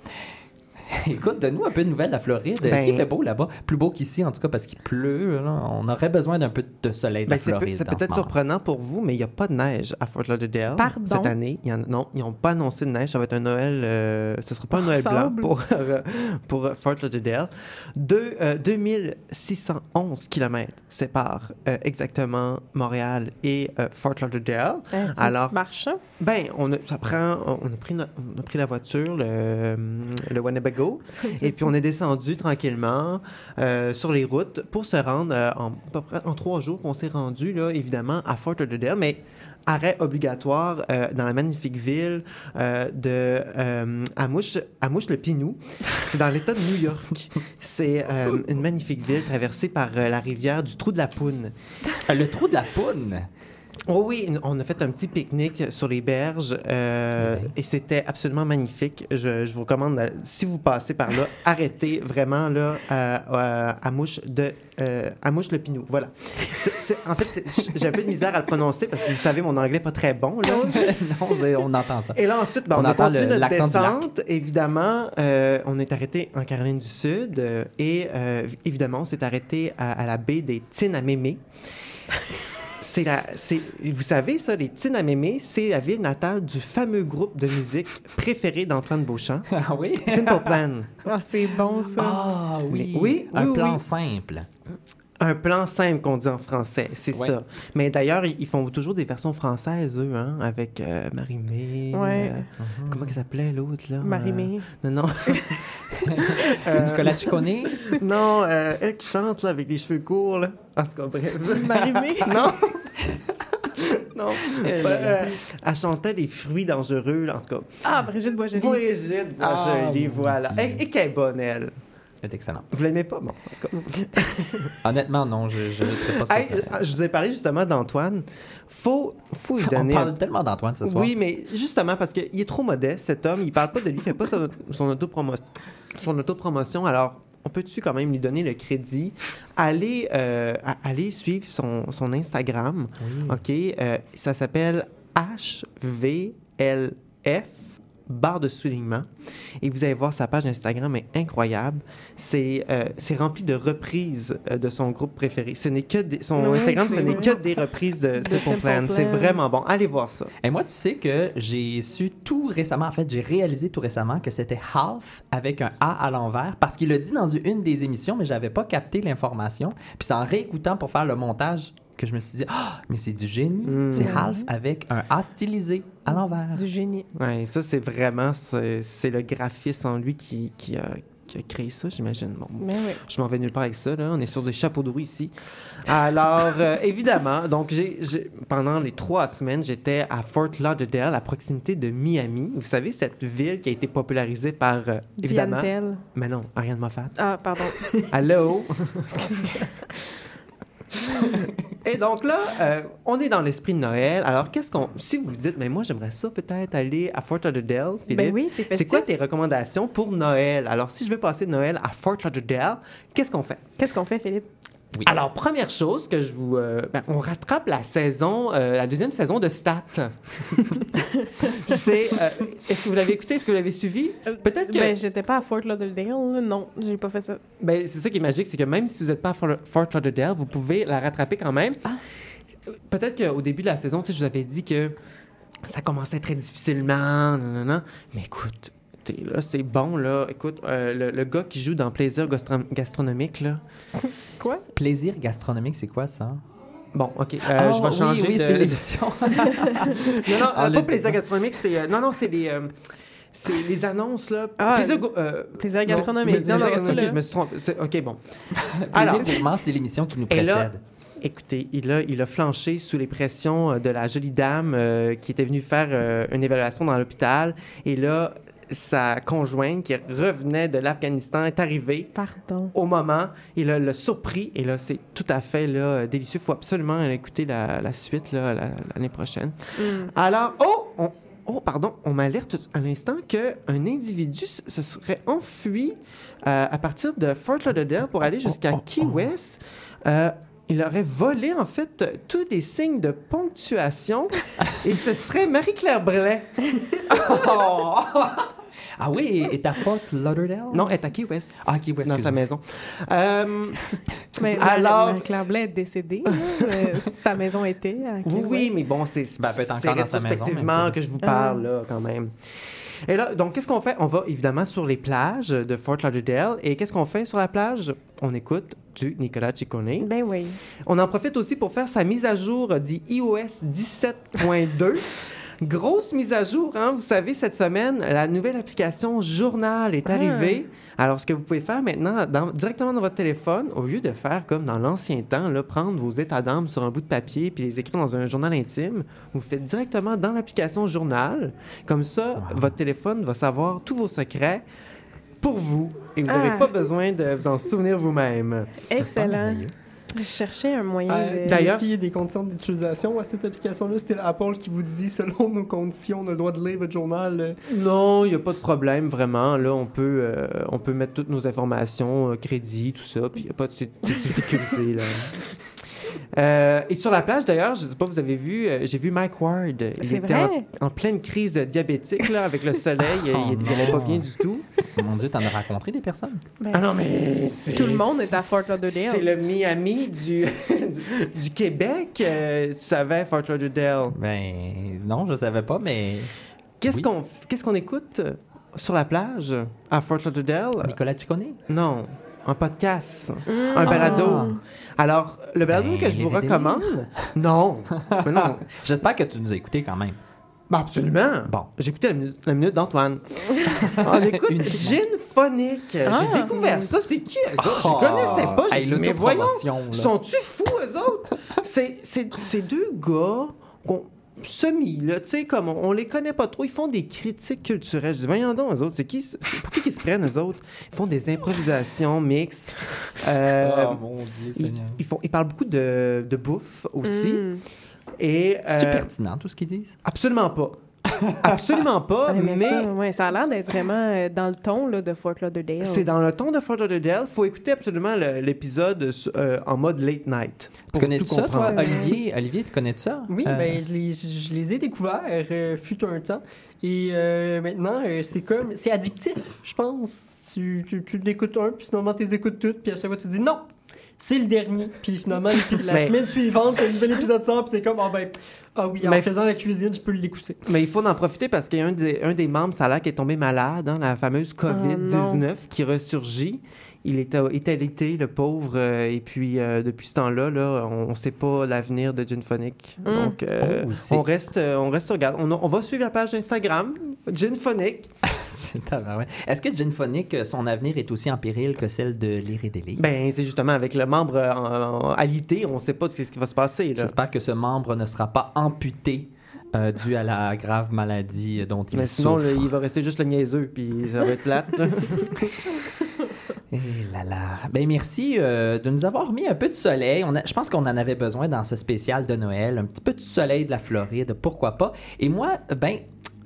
Écoute, donne-nous un peu de nouvelles de la Floride. Est-ce
Ben-
qu'il fait beau là-bas? Plus beau qu'ici, en tout cas, parce qu'il pleut. là. On aurait besoin d'un peu de soleil de
Ben,
la
c'est peut-
Floride.
c'est
ce
peut-être surprenant pour vous, mais il n'y a pas de neige à Fort Lauderdale
Pardon?
cette année. Il y en- non, ils n'ont pas annoncé de neige. Ça va être un Noël. euh, ce ne sera pas un
Oh,
Noël blanc pour, euh, pour Fort Lauderdale. Deux, euh, 2611 km séparent euh, exactement Montréal et euh, Fort Lauderdale.
C'est une
Alors,
petite marche?
Ben, on a, ça prend, on a pris, no- on a pris la voiture, le, le Winnebago, et puis on est descendu tranquillement euh, sur les routes pour se rendre euh, en, à peu près en trois jours. On s'est rendu là, évidemment, à Fort Lauderdale, mais arrêt obligatoire euh, dans la magnifique ville euh, de euh, Amouche, Amouche le Pinou. C'est dans l'État de New York. C'est euh, une magnifique ville traversée par euh, la rivière du Trou de la Poune.
Le trou de la poune?
Oh oui, on a fait un petit pique-nique sur les berges euh, et c'était absolument magnifique. Je, je vous recommande, euh, si vous passez par là, arrêtez vraiment là à, à- à Mouche de euh, à Mouche le Pinou. Voilà. En fait, j'ai un peu de misère à le prononcer parce que vous savez, mon anglais n'est pas très bon. Là.
non, on entend ça.
Et là, ensuite, ben,
On
on, a continué
le-
notre descente. Évidemment, euh, on est arrêté en Caroline du Sud euh, et euh, évidemment, on s'est arrêté à, à la baie des Tinamémé. C'est la, c'est, vous savez ça, les Tinamémé, c'est la ville natale du fameux groupe de musique préféré d'Antoine Beauchamp,
Ah oui?
Simple Plan.
Ah, c'est bon, ça.
Ah oui.
Oui,
Un
oui,
plan
oui.
simple.
Un plan simple qu'on dit en français, c'est
Ouais.
ça. Mais d'ailleurs, ils font toujours des versions françaises, eux, hein, avec euh, Marie-Mé.
Ouais.
euh, Comment elle s'appelait l'autre, là?
Marie-Mé.
Euh, non, non. Euh,
Nicolas Ciccone.
Non, euh, elle qui chante là, avec des cheveux courts. Là. En tout cas, bref.
Marie-Mé?
non. non. Euh, elle chantait des fruits dangereux, là, en tout cas.
Ah, Brigitte Boisjoli.
Brigitte Boisjoli,
Ah, mon
voilà.
Dieu.
Et, et qu'elle est bonne, elle.
C'est excellent.
Vous l'aimez pas? Bon, en tout cas.
Honnêtement, non, je ne pas
Hey,
surpris.
je vous ai parlé justement d'Antoine. Faut, faut lui
On
donner.
parle tellement d'Antoine ce soir.
Oui, mais justement parce qu'il est trop modeste, cet homme. Il parle pas de lui, il fait pas son, son, autopromo- son autopromotion. Alors, on peut-tu quand même lui donner le crédit? Allez, euh, allez suivre son, son Instagram. OK? Euh, ça s'appelle HVLF barre de soulignement. Et vous allez voir, sa page Instagram est incroyable. C'est euh, c'est rempli de reprises euh, de son groupe préféré. Ce n'est que des- son
Ouais,
Instagram, ce n'est que des reprises de, Simple,
Simple
Plan. C'est vraiment bon. Allez voir ça.
Et moi, tu sais que j'ai su tout récemment, en fait, j'ai réalisé tout récemment que c'était half avec un A à l'envers parce qu'il l'a dit dans une des émissions, mais j'avais pas capté l'information. Puis c'est en réécoutant pour faire le montage que je me suis dit, ah, mais c'est du génie. C'est half avec un A stylisé à l'envers.
Du génie.
Ouais, ça, c'est vraiment, c'est le graphiste en lui qui, qui, a, qui a créé ça, j'imagine. Bon,
Ben oui.
Je m'en vais nulle part avec ça, là. On est sur des chapeaux de roue ici. Alors, euh, évidemment, donc, j'ai, pendant les trois semaines, j'étais à Fort Lauderdale, à proximité de Miami. Vous savez, cette ville qui a été popularisée par, euh, évidemment...
Diane.
Mais non, Ariane Moffat.
Ah, pardon.
Allô?
Excusez.
Et donc là, euh, on est dans l'esprit de Noël. Alors, qu'est-ce qu'on. Si vous vous dites, mais moi, j'aimerais ça peut-être aller à Fort Lauderdale, Philippe.
Ben oui, c'est
C'est quoi tes recommandations pour Noël? Alors, si je veux passer Noël à Fort Lauderdale, qu'est-ce qu'on fait?
Qu'est-ce qu'on fait, Philippe?
Alors, première chose que je vous. euh, ben, on rattrape la saison, euh, la deuxième saison de Stat. C'est. euh, Est-ce que vous l'avez écouté? Est-ce que vous l'avez suivi? Peut-être que.
Ben, j'étais pas à Fort Lauderdale. Non, j'ai pas fait ça.
Ben, c'est ça qui est magique, c'est que même si vous n'êtes pas à Fort Lauderdale, vous pouvez la rattraper quand même. Peut-être qu'au début de la saison, tu sais, je vous avais dit que ça commençait très difficilement, non, non, non. Mais écoute, t'es là, c'est bon, là. Écoute, euh, le, le gars qui joue dans Plaisir gastro- gastronomique, là.
Quoi?
Plaisir gastronomique, c'est quoi ça?
Bon, OK. euh,
Oh,
je vais
oui,
changer
oui,
de...
c'est l'émission.
non, non,
Ah,
euh, pas Plaisir gastronomique, c'est... euh, non, non, c'est les... euh, c'est les annonces, là.
Ah,
plaisir, go- euh,
Plaisir
non,
gastronomique.
Plaisir
Non, non,
gastronomique,
ça, là.
je me suis trompé. C'est- OK, bon.
Plaisir gourmand, c'est l'émission qui nous
Et là,
précède.
écoutez, il a, il a flanché sous les pressions euh, de la jolie dame euh, qui était venue faire euh, une évaluation dans l'hôpital. Et là, sa conjointe qui revenait de l'Afghanistan est arrivée.
Pardon.
Au moment, il a le surpris. Et là, c'est tout à fait là, délicieux. Il faut absolument écouter la, la suite la- l'année prochaine.
Mm.
Alors, oh, on- oh, pardon, on m'alerte à l'instant qu'un individu se serait enfui euh, à partir de Fort Lauderdale pour aller jusqu'à Key West. Euh, il aurait volé, en fait, tous les signes de ponctuation et ce serait Marie-Claire Brelet.
Ah oui, est à Fort Lauderdale?
Non, elle est à Key West.
Ah, Key West,
Dans sa maison. Euh,
Mais
Alors-.
Claire Blais est décédée. Euh, sa maison était à
Oui,
Key
oui,
West.
mais bon, c'est
Ben, elle peut être
c'est
encore dans sa maison, même
que je vous
Ah.
parle, là, quand même. Et là, donc, qu'est-ce qu'on fait? On va évidemment sur les plages de Fort Lauderdale. Et qu'est-ce qu'on fait sur la plage? On écoute du Nicolas Ciccone.
Ben oui.
On en profite aussi pour faire sa mise à jour du iOS 17.2. Grosse mise à jour, hein? Vous savez, cette semaine, la nouvelle application Journal est
Ah.
arrivée. Alors, ce que vous pouvez faire maintenant, dans- directement dans votre téléphone, au lieu de faire comme dans l'ancien temps, là, prendre vos états d'âme sur un bout de papier puis les écrire dans un journal intime, vous faites directement dans l'application Journal. Comme ça, votre téléphone va savoir tous vos secrets pour vous. Et vous n'avez
Ah.
pas besoin de vous en souvenir vous-même.
Excellent. Je cherchais un moyen
Euh,
de...
D'ailleurs-
y a des conditions d'utilisation à cette application-là? C'était l'Apple qui vous dit, selon nos conditions, on a le droit de lire votre journal. euh,
Non, il n'y a pas de problème, vraiment. Là, on peut, euh, on peut mettre toutes nos informations, euh, crédit, tout ça, puis il n'y a pas de c'est- sécurité, là. Euh, et sur la plage, d'ailleurs, je ne sais pas, vous avez vu, euh, j'ai vu Mike Ward. Il
C'est
était
vrai?
en, en pleine crise diabétique, là, avec le soleil. il
Oh
n'allait pas bien du tout.
Mon Dieu, t'en as rencontré des personnes?
Ben,
Ah non, mais c'est-
Tout le monde est à Fort Lauderdale.
C'est le Miami du, du, du Québec, euh, tu savais, Fort Lauderdale?
Ben, non, je savais pas, mais.
Qu'est-ce
Oui.
qu'on qu'est-ce qu'on écoute sur la plage à Fort Lauderdale?
Nicolas Ciccone?
Non, un podcast,
Mm.
un balado.
Ah.
Alors, le balado
Ben,
que je
les
vous recommande, non, mais non,
J'espère que tu nous as écoutés quand même.
Ben, absolument.
Bon.
J'ai écouté la minute, la minute d'Antoine. On écoute
Uniquement.
Gin Phonique.
Ah.
J'ai découvert ça. C'est qui eux autres?
Oh.
Je connaissais pas. J'ai
Hey,
dit, mais voyons,
là.
sont-tu fous eux autres? C'est- C'est c'est deux gars qu'on semi, là, tu sais, comme on, on les connaît pas trop, ils font des critiques culturelles. Je dis, voyons donc, eux autres, c'est qui, pour qui qu'ils se prennent, eux autres? Ils font des improvisations mixtes. Euh,
Oh, mon Dieu,
ils,
Seigneur.
ils font, ils parlent beaucoup de, de bouffe aussi.
Mm.
Et,
C'est
euh,
pertinent, tout ce qu'ils disent?
Absolument pas. Absolument pas,
mais
mais
ça, ouais, ça a l'air d'être vraiment euh, dans le ton là, de Fort Lauderdale.
c'est dans le ton de Fort Lauderdale. faut écouter absolument l'épisode euh, en mode late night.
Tu connais
tout
ça, toi, Olivier? Olivier, tu connais ça?
Oui,
Euh,
ben, je, les, je les ai découverts, euh, fut un temps. Et euh, maintenant, euh, c'est comme. C'est addictif, je pense. Tu, tu, tu l'écoutes un, puis finalement, tu les écoutes toutes, puis à chaque fois, tu dis non! C'est le dernier. Puis finalement, la
Mais-
semaine suivante, t'as un nouvel épisode sort, puis t'es comme, ah ben, ah oui, en
Mais-
faisant la cuisine, je peux l'écouter.
Mais il faut en profiter parce qu'il y a un des, un des membres, ça a l'air, qui est tombé malade, hein, la fameuse COVID-19 qui ressurgit. Il est, à- est alité, le pauvre. euh, et puis, euh, depuis ce temps-là, là, on ne sait pas l'avenir de Gin Phonic.
Mm.
Donc, euh,
Oh,
on, reste, on reste sur garde. On, on va suivre la page Instagram, Gin Phonic.
c'est tabarouette. Est-ce que Gin Phonic, euh, son avenir est aussi en péril que celle de Délire?
Ben, c'est justement avec le membre en- en- alité, on ne sait pas ce qui va se passer.
J'espère que ce membre ne sera pas amputé euh, dû à la grave maladie dont il
Mais sinon,
souffre.
là, il va rester juste le niaiseux, puis ça va être plate.
Eh là là. Ben merci euh, de nous avoir mis un peu de soleil. On a- je pense qu'on en avait besoin dans ce spécial de Noël. Un petit peu de soleil de la Floride, pourquoi pas. Et moi, ben,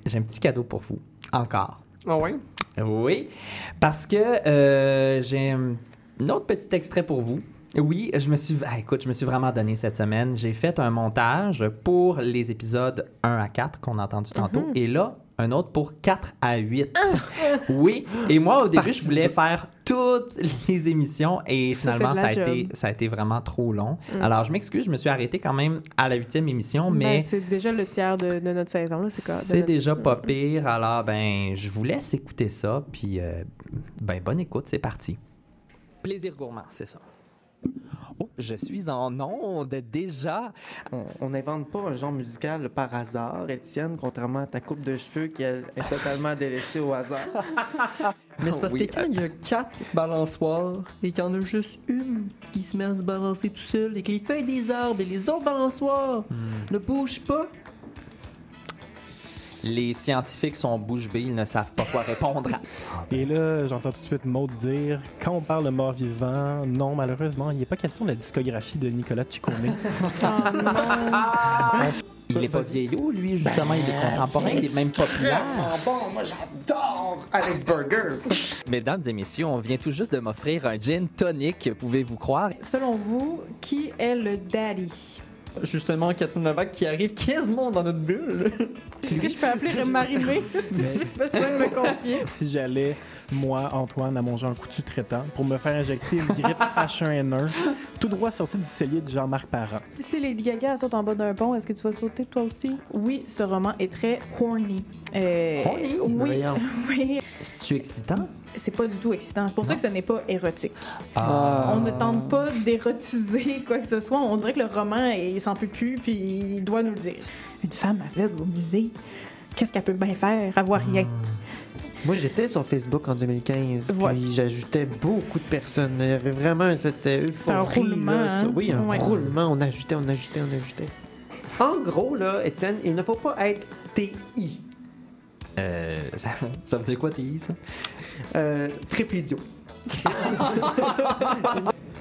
j'ai un petit cadeau pour vous. Encore.
Ah ouais?
Oui, parce que euh, j'ai un autre petit extrait pour vous. Oui, je me suis, ah, écoute, je me suis vraiment donné cette semaine. J'ai fait un montage pour les épisodes 1 à 4 qu'on a entendu tantôt.
Mhm.
Et là, un autre pour 4 à 8. oui, et moi, au début, je voulais faire toutes les émissions et finalement, ça, a été, ça a été vraiment trop long.
Mm.
Alors, je m'excuse, je me suis arrêté quand même à la huitième émission,
Ben,
mais
c'est déjà le tiers de, de notre saison. Là. C'est, quoi- de
c'est
notre-
déjà pas pire. Alors, ben, je vous laisse écouter ça. Puis, euh, ben, bonne écoute, c'est parti. Plaisir gourmand, c'est ça. Oh, je suis en onde déjà.
On n'invente pas un genre musical par hasard, Étienne, contrairement à ta coupe de cheveux qui est totalement délaissée au hasard.
Mais c'est parce
Oui.
que quand il y a quatre balançoires et qu'il y en a juste une qui se met à se balancer tout seul et que les feuilles des arbres et les autres balançoires ne bougent pas,
Les scientifiques sont bouche bée, ils ne savent pas quoi répondre.
Et là, j'entends tout de suite Maud dire quand on parle de mort vivant, non, malheureusement, il n'est pas question de la discographie de Nicolas Ciccone.
Il est pas vieillot, lui, justement, il est contemporain, il est même populaire.
bon, moi j'adore Alex Burger.
Mesdames et messieurs, on vient tout juste de m'offrir un gin tonic, pouvez-vous croire?
Selon vous, qui est le daddy?
Justement, Catherine Levac qui arrive quasiment dans notre bulle.
Est-ce que je peux appeler Marimé si j'ai besoin de me confier?
si j'allais, moi, Antoine, à manger un coutu traitant pour me faire injecter une grippe H1N1, tout droit sorti du cellier de Jean-Marc Parent.
Si Lady Gaga saute en bas d'un pont, est-ce que tu vas sauter toi aussi? Oui, ce roman est très horny. Euh,
Horny?
Oui. Oui.
C'est-tu excitant?
C'est pas du tout excitant. C'est pour ça que ce n'est pas érotique.
Ah.
On ne tente pas d'érotiser quoi que ce soit. On dirait que le roman, il s'en peut plus, puis il doit nous le dire. Une femme aveugle au musée, qu'est-ce qu'elle peut bien faire? Avoir rien.
Moi j'étais sur Facebook en 2015,
Ouais.
puis j'ajoutais beaucoup de personnes. Il y avait vraiment cette euphorie.
un roulement,
là, ça.
hein?
Oui, un
Ouais.
roulement. On ajoutait, on ajoutait, on ajoutait. En gros, là, Étienne, il ne faut pas être TI.
Euh, ça, ça veut dire quoi, TI, ça?
Euh, triple idiot.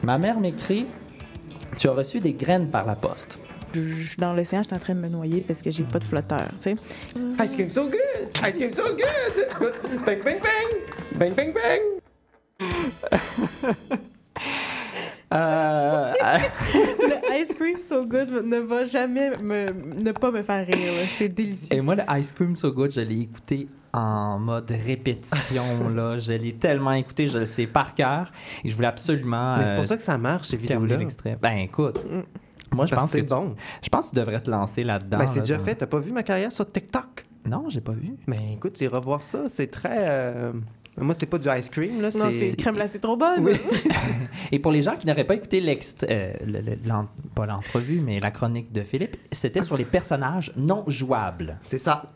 Ma mère m'écrit Tu as reçu des graines par la poste.
Je dans l'océan, je suis en train de me noyer parce que j'ai pas de flotteur, tu sais.
Ice cream so good! Ice cream so good! bang, bang, bang! Bang, bang, bang!
Euh,
Le ice cream so good ne va jamais me, ne pas me faire rire. C'est délicieux.
Et moi, le Ice Cream So Good, je l'ai écouté en mode répétition. là. Je l'ai tellement écouté, je le sais par cœur. Et je voulais absolument.
Mais c'est pour
euh,
ça que ça marche, ces vidéos-là.
Ben écoute, moi je
Parce
pense
que
que
c'est
tu-
bon.
je pense que tu devrais te lancer là-dedans.
Ben, c'est
là,
déjà fait. T'as pas vu ma carrière sur TikTok?
Non, j'ai pas vu.
Mais écoute, tu iras voir ça. C'est très. euh, Moi, c'est pas du ice cream, là.
Non, c'est crème glacée trop bonne.
Oui.
Et pour les gens qui n'auraient pas écouté l'ext- euh, le- le- l'en- pas l'entrevue, mais la chronique de Philippe, c'était sur les personnages non jouables.
C'est ça.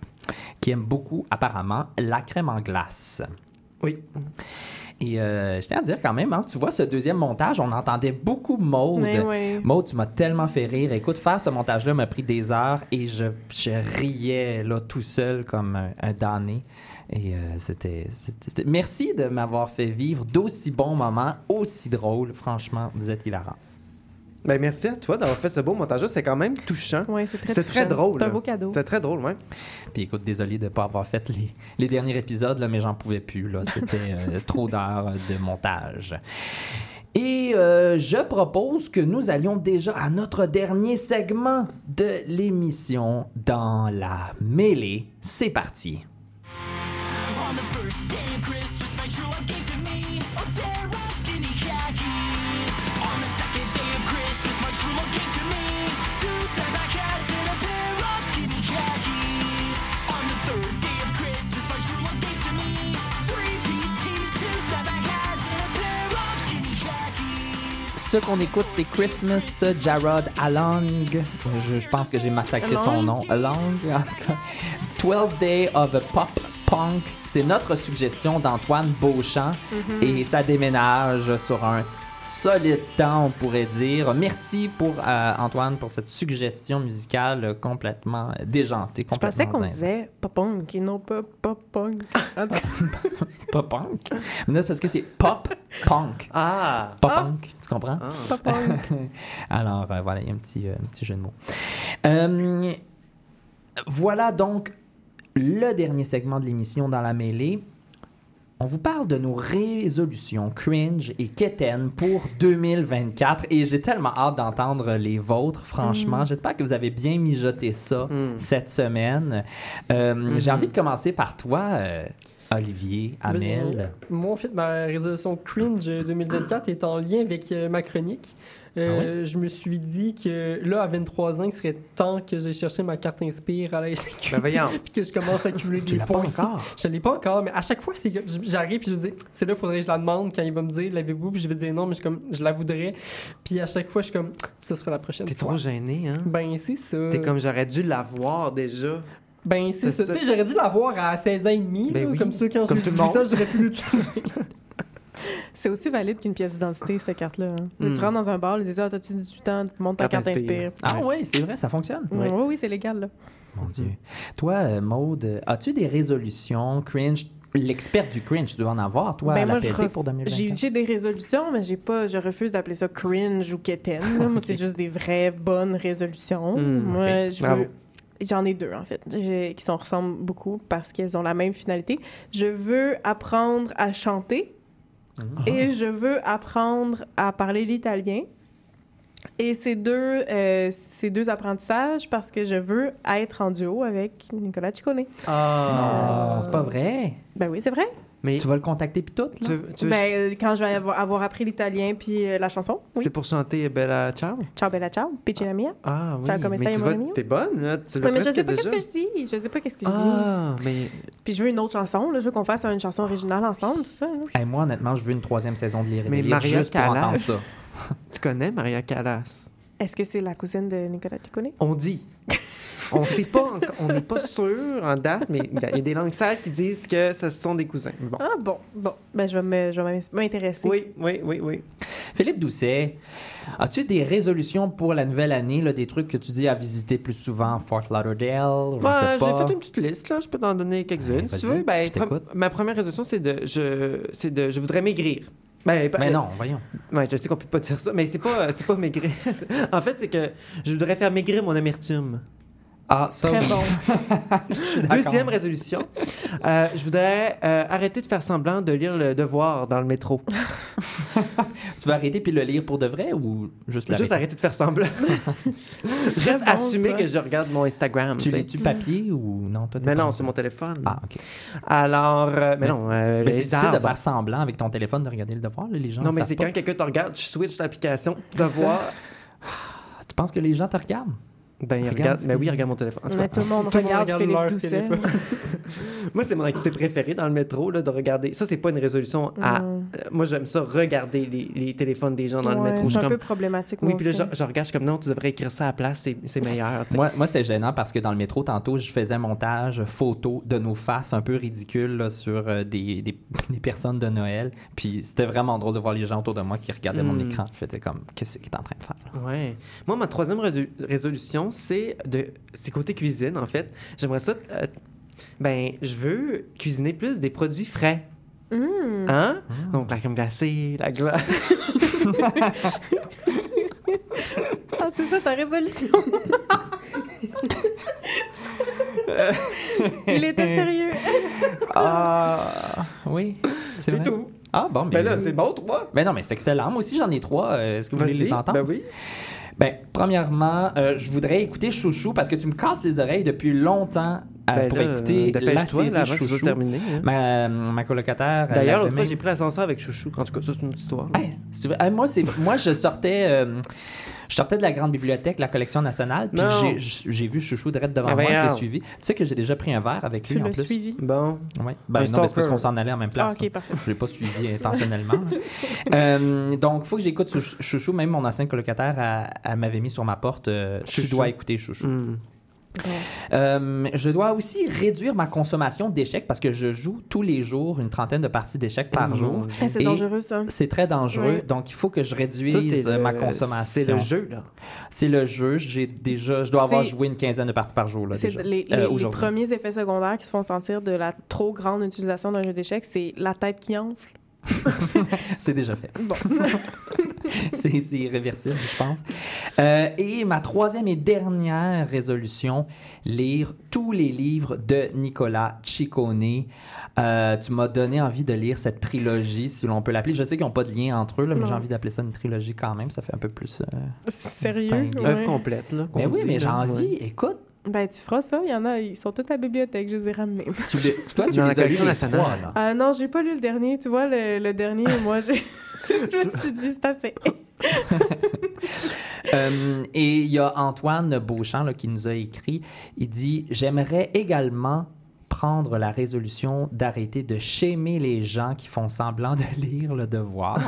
Qui aiment beaucoup, apparemment, la crème en glace.
Oui.
Et euh, je tiens à dire quand même, hein, tu vois, ce deuxième montage, on entendait beaucoup Maude.
Oui.
Maude, tu m'as tellement fait rire. Écoute, faire ce montage-là m'a pris des heures et je, je riais là tout seul comme un, un damné. Et euh, c'était, Merci de m'avoir fait vivre d'aussi bons moments, aussi drôles. Franchement, vous êtes hilarants.
Ben, merci à toi d'avoir fait ce beau montage-là. C'est quand même touchant.
Oui, c'est très
drôle.
C'est un beau cadeau.
C'est très drôle, ouais.
Puis écoute, désolé de ne pas avoir fait les, les derniers épisodes, là, mais j'en pouvais plus. Là. C'était euh, trop d'heures de montage. Et euh, je propose que nous allions déjà à notre dernier segment de l'émission dans la mêlée. C'est parti.
On the first day
Ce qu'on écoute, c'est Christmas Jarrod Along. Je, je pense que j'ai massacré son nom. Along, en tout cas. 12 Day of a Pop Punk. C'est notre suggestion d'Antoine Beauchamp.
Mhm.
Et ça déménage sur un solide temps, on pourrait dire. Merci pour euh, Antoine pour cette suggestion musicale euh, complètement déjantée.
Je pensais qu'on disait pop punk et non pas pop punk. En tout cas,
Pop punk. Mais non, parce que c'est pop punk.
Ah!
Pop
Ah.
punk, tu comprends?
pop punk.
Alors, euh, voilà, il y a un petit, euh, un petit jeu de mots. Euh, voilà donc le dernier segment de l'émission dans la mêlée. On vous parle de nos résolutions cringe et quétaines pour 2024 et j'ai tellement hâte d'entendre les vôtres, franchement.
Mm.
J'espère que vous avez bien mijoté ça
Mm.
cette semaine. Euh,
Mm-hmm.
J'ai envie de commencer par toi, euh, Olivier, Amel.
Moi, en fait, ma résolution cringe 2024 est en lien avec euh, ma chronique. Euh, Je me suis dit que là, à 23 ans, il serait temps que j'ai cherché ma carte Inspire à la SQ.
Ben
puis que je commence à accumuler
Tu
des
l'as pas
points.
encore?
Je l'ai pas encore, mais à chaque fois, c'est que j'arrive puis je dis, c'est là, il faudrait que je la demande quand il va me dire, l'avez-vous? Puis je vais dire non, mais je, suis comme, je la voudrais. Puis à chaque fois, je suis comme, ça sera la prochaine
T'es
fois.
trop gêné, hein?
Ben, c'est ça.
T'es comme j'aurais dû l'avoir déjà.
Ben, c'est
C'est
ça.
ça.
Tu sais, j'aurais dû l'avoir à 16 ans et demi.
Ben
là,
oui.
Comme ça, quand
Comme
j'ai
tout le
18 ans, j'aurais pu l'utiliser.
C'est aussi valide qu'une pièce d'identité, cette carte-là. hein. Tu
Mm.
Tu rentres dans un bar, ils disent Ah, t'as-tu 18 ans, monte ta
Carte Inspire.
Ah oui, c'est vrai, ça fonctionne.
Oui, oui, c'est légal, là.
Mon Dieu. Toi, euh, Maude, as-tu des résolutions cringe? L'experte du cringe, tu dois en avoir, toi,
Ben,
à la
moi,
PLT
ref-
pour
j'ai
2024.
j'ai des résolutions, mais j'ai pas, je refuse d'appeler ça cringe ou quétaine. Moi, c'est juste des vraies bonnes résolutions.
Mm,
Moi, je veux. J'en ai deux, en fait, qui s'en ressemblent beaucoup parce qu'elles ont la même finalité. Je veux apprendre à chanter et je veux apprendre à parler l'italien. Et ces deux, euh, ces deux apprentissages parce que je veux être en duo avec Nicolas Ciccone.
Ah!
Non, c'est pas vrai.
Ben oui, c'est vrai.
Mais
Tu vas le contacter puis tout,
tu, tu veux-
Ben, euh, quand je vais avoir, avoir appris l'italien puis euh, la chanson, oui.
c'est pour chanter Bella Ciao?
Ciao bella ciao, pici la mia.
Ah oui,
Ciao,
mais tu
mon
vas-
ami?
t'es bonne, là. Tu
Ouais, mais je sais pas qu'est-ce que je dis. Je sais pas qu'est-ce que je dis.
Ah, mais
Puis je veux une autre chanson. Là. Je veux qu'on fasse une chanson originale ensemble, tout ça. là.
Hey, moi, honnêtement, je veux une troisième saison de Lire et
Mais Maria
juste pour
Callas.
entendre ça.
tu connais Maria Callas?
Est-ce que c'est la cousine de Nicolas Ciccone?
On dit. On sait pas, on n'est pas sûr en date, mais il y a- il y a des langues sales qui disent que ce sont des cousins. Bon.
Ah bon, bon. Ben je vais m'intéresser.
Oui, oui, oui, oui.
Philippe Doucet, as-tu des résolutions pour la nouvelle année, là, des trucs que tu dis à visiter plus souvent, Fort Lauderdale? Sais
j'ai fait une petite liste, là. Je peux t'en donner quelques-unes.
Ouais,
si tu veux, ben,
je t'écoute.
pre- ma première résolution, c'est de, je, c'est de, je voudrais maigrir. Ben, pas-
Mais non, voyons.
Ouais, je sais qu'on peut pas dire ça, mais c'est pas, c'est pas maigrir. en fait, c'est que je voudrais faire maigrir mon amertume.
Ah, ça,
Très bon.
Deuxième résolution, euh, je voudrais euh, arrêter de faire semblant de lire le devoir dans le métro.
Tu vas arrêter puis le lire pour de vrai ou juste?
Juste arrêter de faire semblant. Juste
bon,
assumer
ça.
que je regarde mon Instagram.
Tu lis-tu papier ou non? Toi,
Mais non, c'est mon téléphone.
Ah, OK.
Alors, euh, mais,
Mais
non, euh,
Mais c'est difficile de faire semblant avec ton téléphone de regarder le devoir, là, les gens
Non, mais c'est quand quelqu'un te regarde, tu switches l'application devoir.
Tu penses que les gens te regardent?
Ben, il
Regarde
regarde, ben oui, il regarde mon téléphone. En tout
Mais
cas,
tout le monde
Tout le monde
regarde
regarde
Philippe
téléphone.
moi, c'est mon activité préférée dans le métro, là, de regarder. Ça, c'est pas une résolution à.
Mm.
euh, moi, j'aime ça, regarder les, les téléphones des gens dans le métro.
C'est un
comme-
peu problématique,
Oui,
moi
puis là, je, je regarde, je suis comme non, tu devrais écrire ça à la place, c'est meilleur.
Moi, moi c'était gênant parce que dans le métro, tantôt, je faisais un montage photo de nos faces un peu ridicules là, sur euh, des, des, des personnes de Noël. Puis c'était vraiment drôle de voir les gens autour de moi qui regardaient mon
Mm.
écran. Je faisais comme, qu'est-ce qu'il est en train de faire? là?
Ouais. Moi, ma troisième résolu- c'est de, c'est côté cuisine, en fait. J'aimerais ça. euh, ben, je veux cuisiner plus des produits frais.
Mm.
Hein? Donc, la crème glacée, la glace.
Ah, c'est ça ta résolution. Il était sérieux.
Ah, oui. C'est
tout.
Ah, bon,
Ben là, c'est bon, trois.
Ben non, mais c'est excellent. Moi aussi, j'en ai trois. Euh, Est-ce que vous voulez les entendre?
Ben oui.
Ben, premièrement, euh, je voudrais écouter Chouchou parce que tu me casses les oreilles depuis longtemps euh,
Ben
pour
là,
écouter la
dépêche-toi,
série
là, avant
Chouchou.
hein.
Ma, ma colocataire.
D'ailleurs, l'autre fois, j'ai pris l'ascenseur avec Chouchou. En tout cas, ça, c'est une petite histoire.
Hey, si tu veux- hey, moi, moi, je sortais, euh, je sortais de la grande bibliothèque, la collection nationale, puis j'ai- vu Chouchou direct devant
Ah,
moi, je l'ai suivi. Tu sais que j'ai déjà pris un verre avec
Tu
lui en
l'as
plus.
suivi?
Bon.
Ouais.
Un
Ben non, mais c'est parce qu'on s'en allait en même place.
Ah, ok,
hein.
parfait.
Je l'ai pas suivi intentionnellement. Euh, donc, il faut que j'écoute Chou- Chouchou. Même mon ancienne colocataire, elle, elle m'avait mis sur ma porte euh, Tu dois écouter Chouchou. Euh, je dois aussi réduire ma consommation d'échecs parce que je joue tous les jours une trentaine de parties d'échecs par
Oh,
jour.
c'est dangereux, ça.
C'est très dangereux.
Ouais.
Donc, il faut que je réduise euh,
le-
ma consommation.
C'est le jeu, là.
C'est le jeu. J'ai déjà, je dois avoir joué une quinzaine de parties par jour. Là,
C'est les,
Euh,
les- les premiers effets secondaires qui se font sentir de la trop grande utilisation d'un jeu d'échecs, c'est la tête qui enfle.
C'est déjà fait.
Bon.
c'est irréversible, je pense. Euh, et ma troisième et dernière résolution, lire tous les livres de Nicolas Ciccone. Euh, tu m'as donné envie de lire cette trilogie, si l'on peut l'appeler. Je sais qu'ils n'ont pas de lien entre eux, là, mais j'ai envie d'appeler ça une trilogie quand même. Ça fait un peu plus... euh,
Sérieux? Ouais.
Œuvre complète, là.
Mais
qu'on
oui,
dit,
mais j'ai envie.
Ouais.
Écoute,
Ben, tu feras ça. Il y en a, ils sont tous à la bibliothèque. Je les ai ramenés.
tu les- toi, tu les as lus les trois, là?
Ah non, j'ai pas lu le dernier. Tu vois, le, le dernier, moi, j'ai. je me suis dit, c'est assez.
Euh, et il y a Antoine Beauchamp là, qui nous a écrit. Il dit J'aimerais également prendre la résolution d'arrêter de shamer les gens qui font semblant de lire le devoir.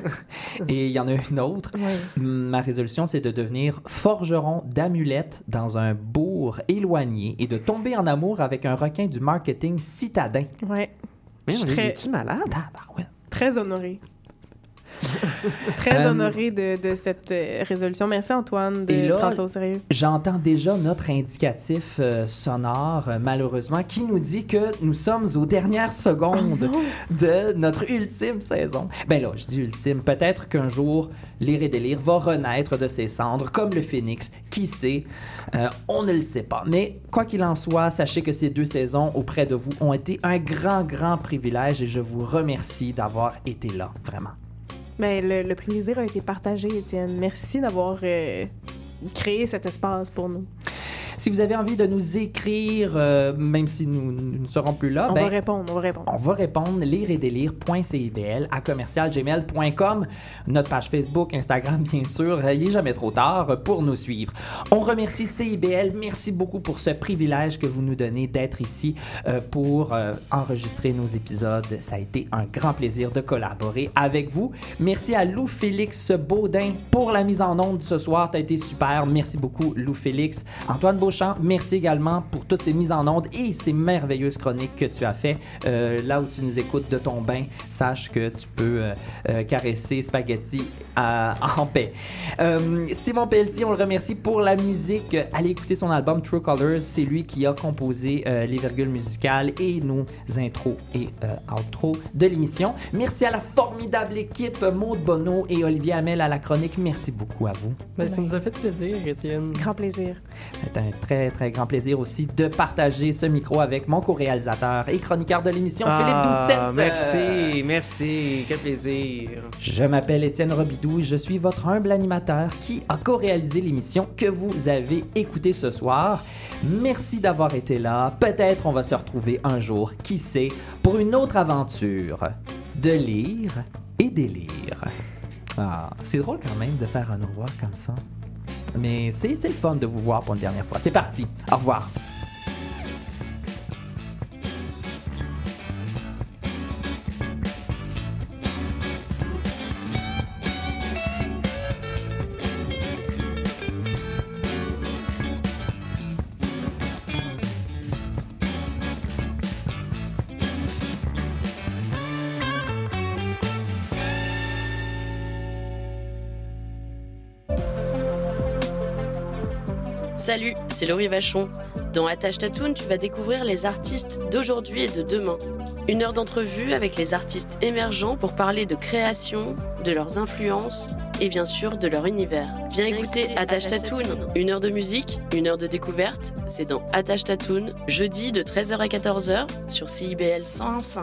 et il y en a une autre. Ma résolution, c'est de devenir forgeron d'amulettes dans un bourg éloigné et de tomber en amour avec un requin du marketing citadin.
Ouais.
Mais
Je suis
on est-
très,
malade?
Honorée. très
Euh,
honorée de, de cette euh, résolution. Merci, Antoine, de
Et là,
prendre ça au sérieux.
J'entends déjà notre indicatif euh, sonore, euh, malheureusement, qui nous dit que nous sommes aux dernières secondes de notre ultime saison. Ben là, je dis ultime. Peut-être qu'un jour, Lire et Délire va renaître de ses cendres, comme le phénix. Qui sait? Euh, on ne le sait pas. Mais quoi qu'il en soit, sachez que ces deux saisons auprès de vous ont été un grand, grand privilège et je vous remercie d'avoir été là, vraiment.
Mais le, le plaisir a été partagé, Étienne. Merci d'avoir euh, créé cet espace pour nous.
Si vous avez envie de nous écrire, euh, même si nous, nous ne serons plus là,
on
ben,
va répondre, on va répondre.
On va répondre lireetdélire.cibl à commercialgmail.com, notre page Facebook, Instagram, bien sûr. Il n'est jamais trop tard pour nous suivre. On remercie CIBL. Merci beaucoup pour ce privilège que vous nous donnez d'être ici euh, pour euh, enregistrer nos épisodes. Ça a été un grand plaisir de collaborer avec vous. Merci à Lou Félix Baudin pour la mise en onde ce soir. Tu as été super. Merci beaucoup, Lou Félix. Antoine Beauchamp, merci également pour toutes ces mises en onde et ces merveilleuses chroniques que tu as fait. Euh, là où tu nous écoutes de ton bain, sache que tu peux euh, euh, caresser Spaghetti à- en paix. Euh, Simon Pelletier, on le remercie pour la musique. Allez écouter son album True Colors. C'est lui qui a composé euh, les virgules musicales et nos intros et euh, outros de l'émission. Merci à la formidable équipe Maud Bonneau et Olivier Hamel à la chronique. Merci beaucoup à vous.
Ben, ça nous a fait plaisir, Étienne.
Grand plaisir.
C'est un très, très grand plaisir aussi de partager ce micro avec mon co-réalisateur et chroniqueur de l'émission, Philippe
Ah,
Doucette.
Merci, merci. Quel plaisir.
Je m'appelle Étienne Robidou et je suis votre humble animateur qui a co-réalisé l'émission que vous avez écoutée ce soir. Merci d'avoir été là. Peut-être on va se retrouver un jour, qui sait, pour une autre aventure de lire et délire. Ah, c'est drôle quand même de faire un au revoir comme ça. Mais c'est le fun de vous voir pour une dernière fois. C'est parti. Au revoir.
Salut, c'est Laurie Vachon. Dans Attache Tatoon, tu vas découvrir les artistes d'aujourd'hui et de demain. Une heure d'entrevue avec les artistes émergents pour parler de création, de leurs influences et bien sûr de leur univers. Viens écouter Attache Tatoon, une heure de musique, une heure de découverte. C'est dans Attache Tatoon, jeudi de 13h à 14h sur CIBL 101.5.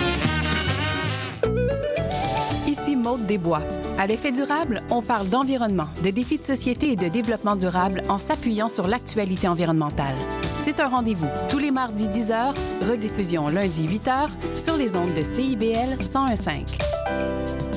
Ici Maude Desbois. À l'effet durable, on parle d'environnement, de défis de société et de développement durable en s'appuyant sur l'actualité environnementale. C'est un rendez-vous tous les mardis 10h, rediffusion lundi 8h sur les ondes de CIBL 1015.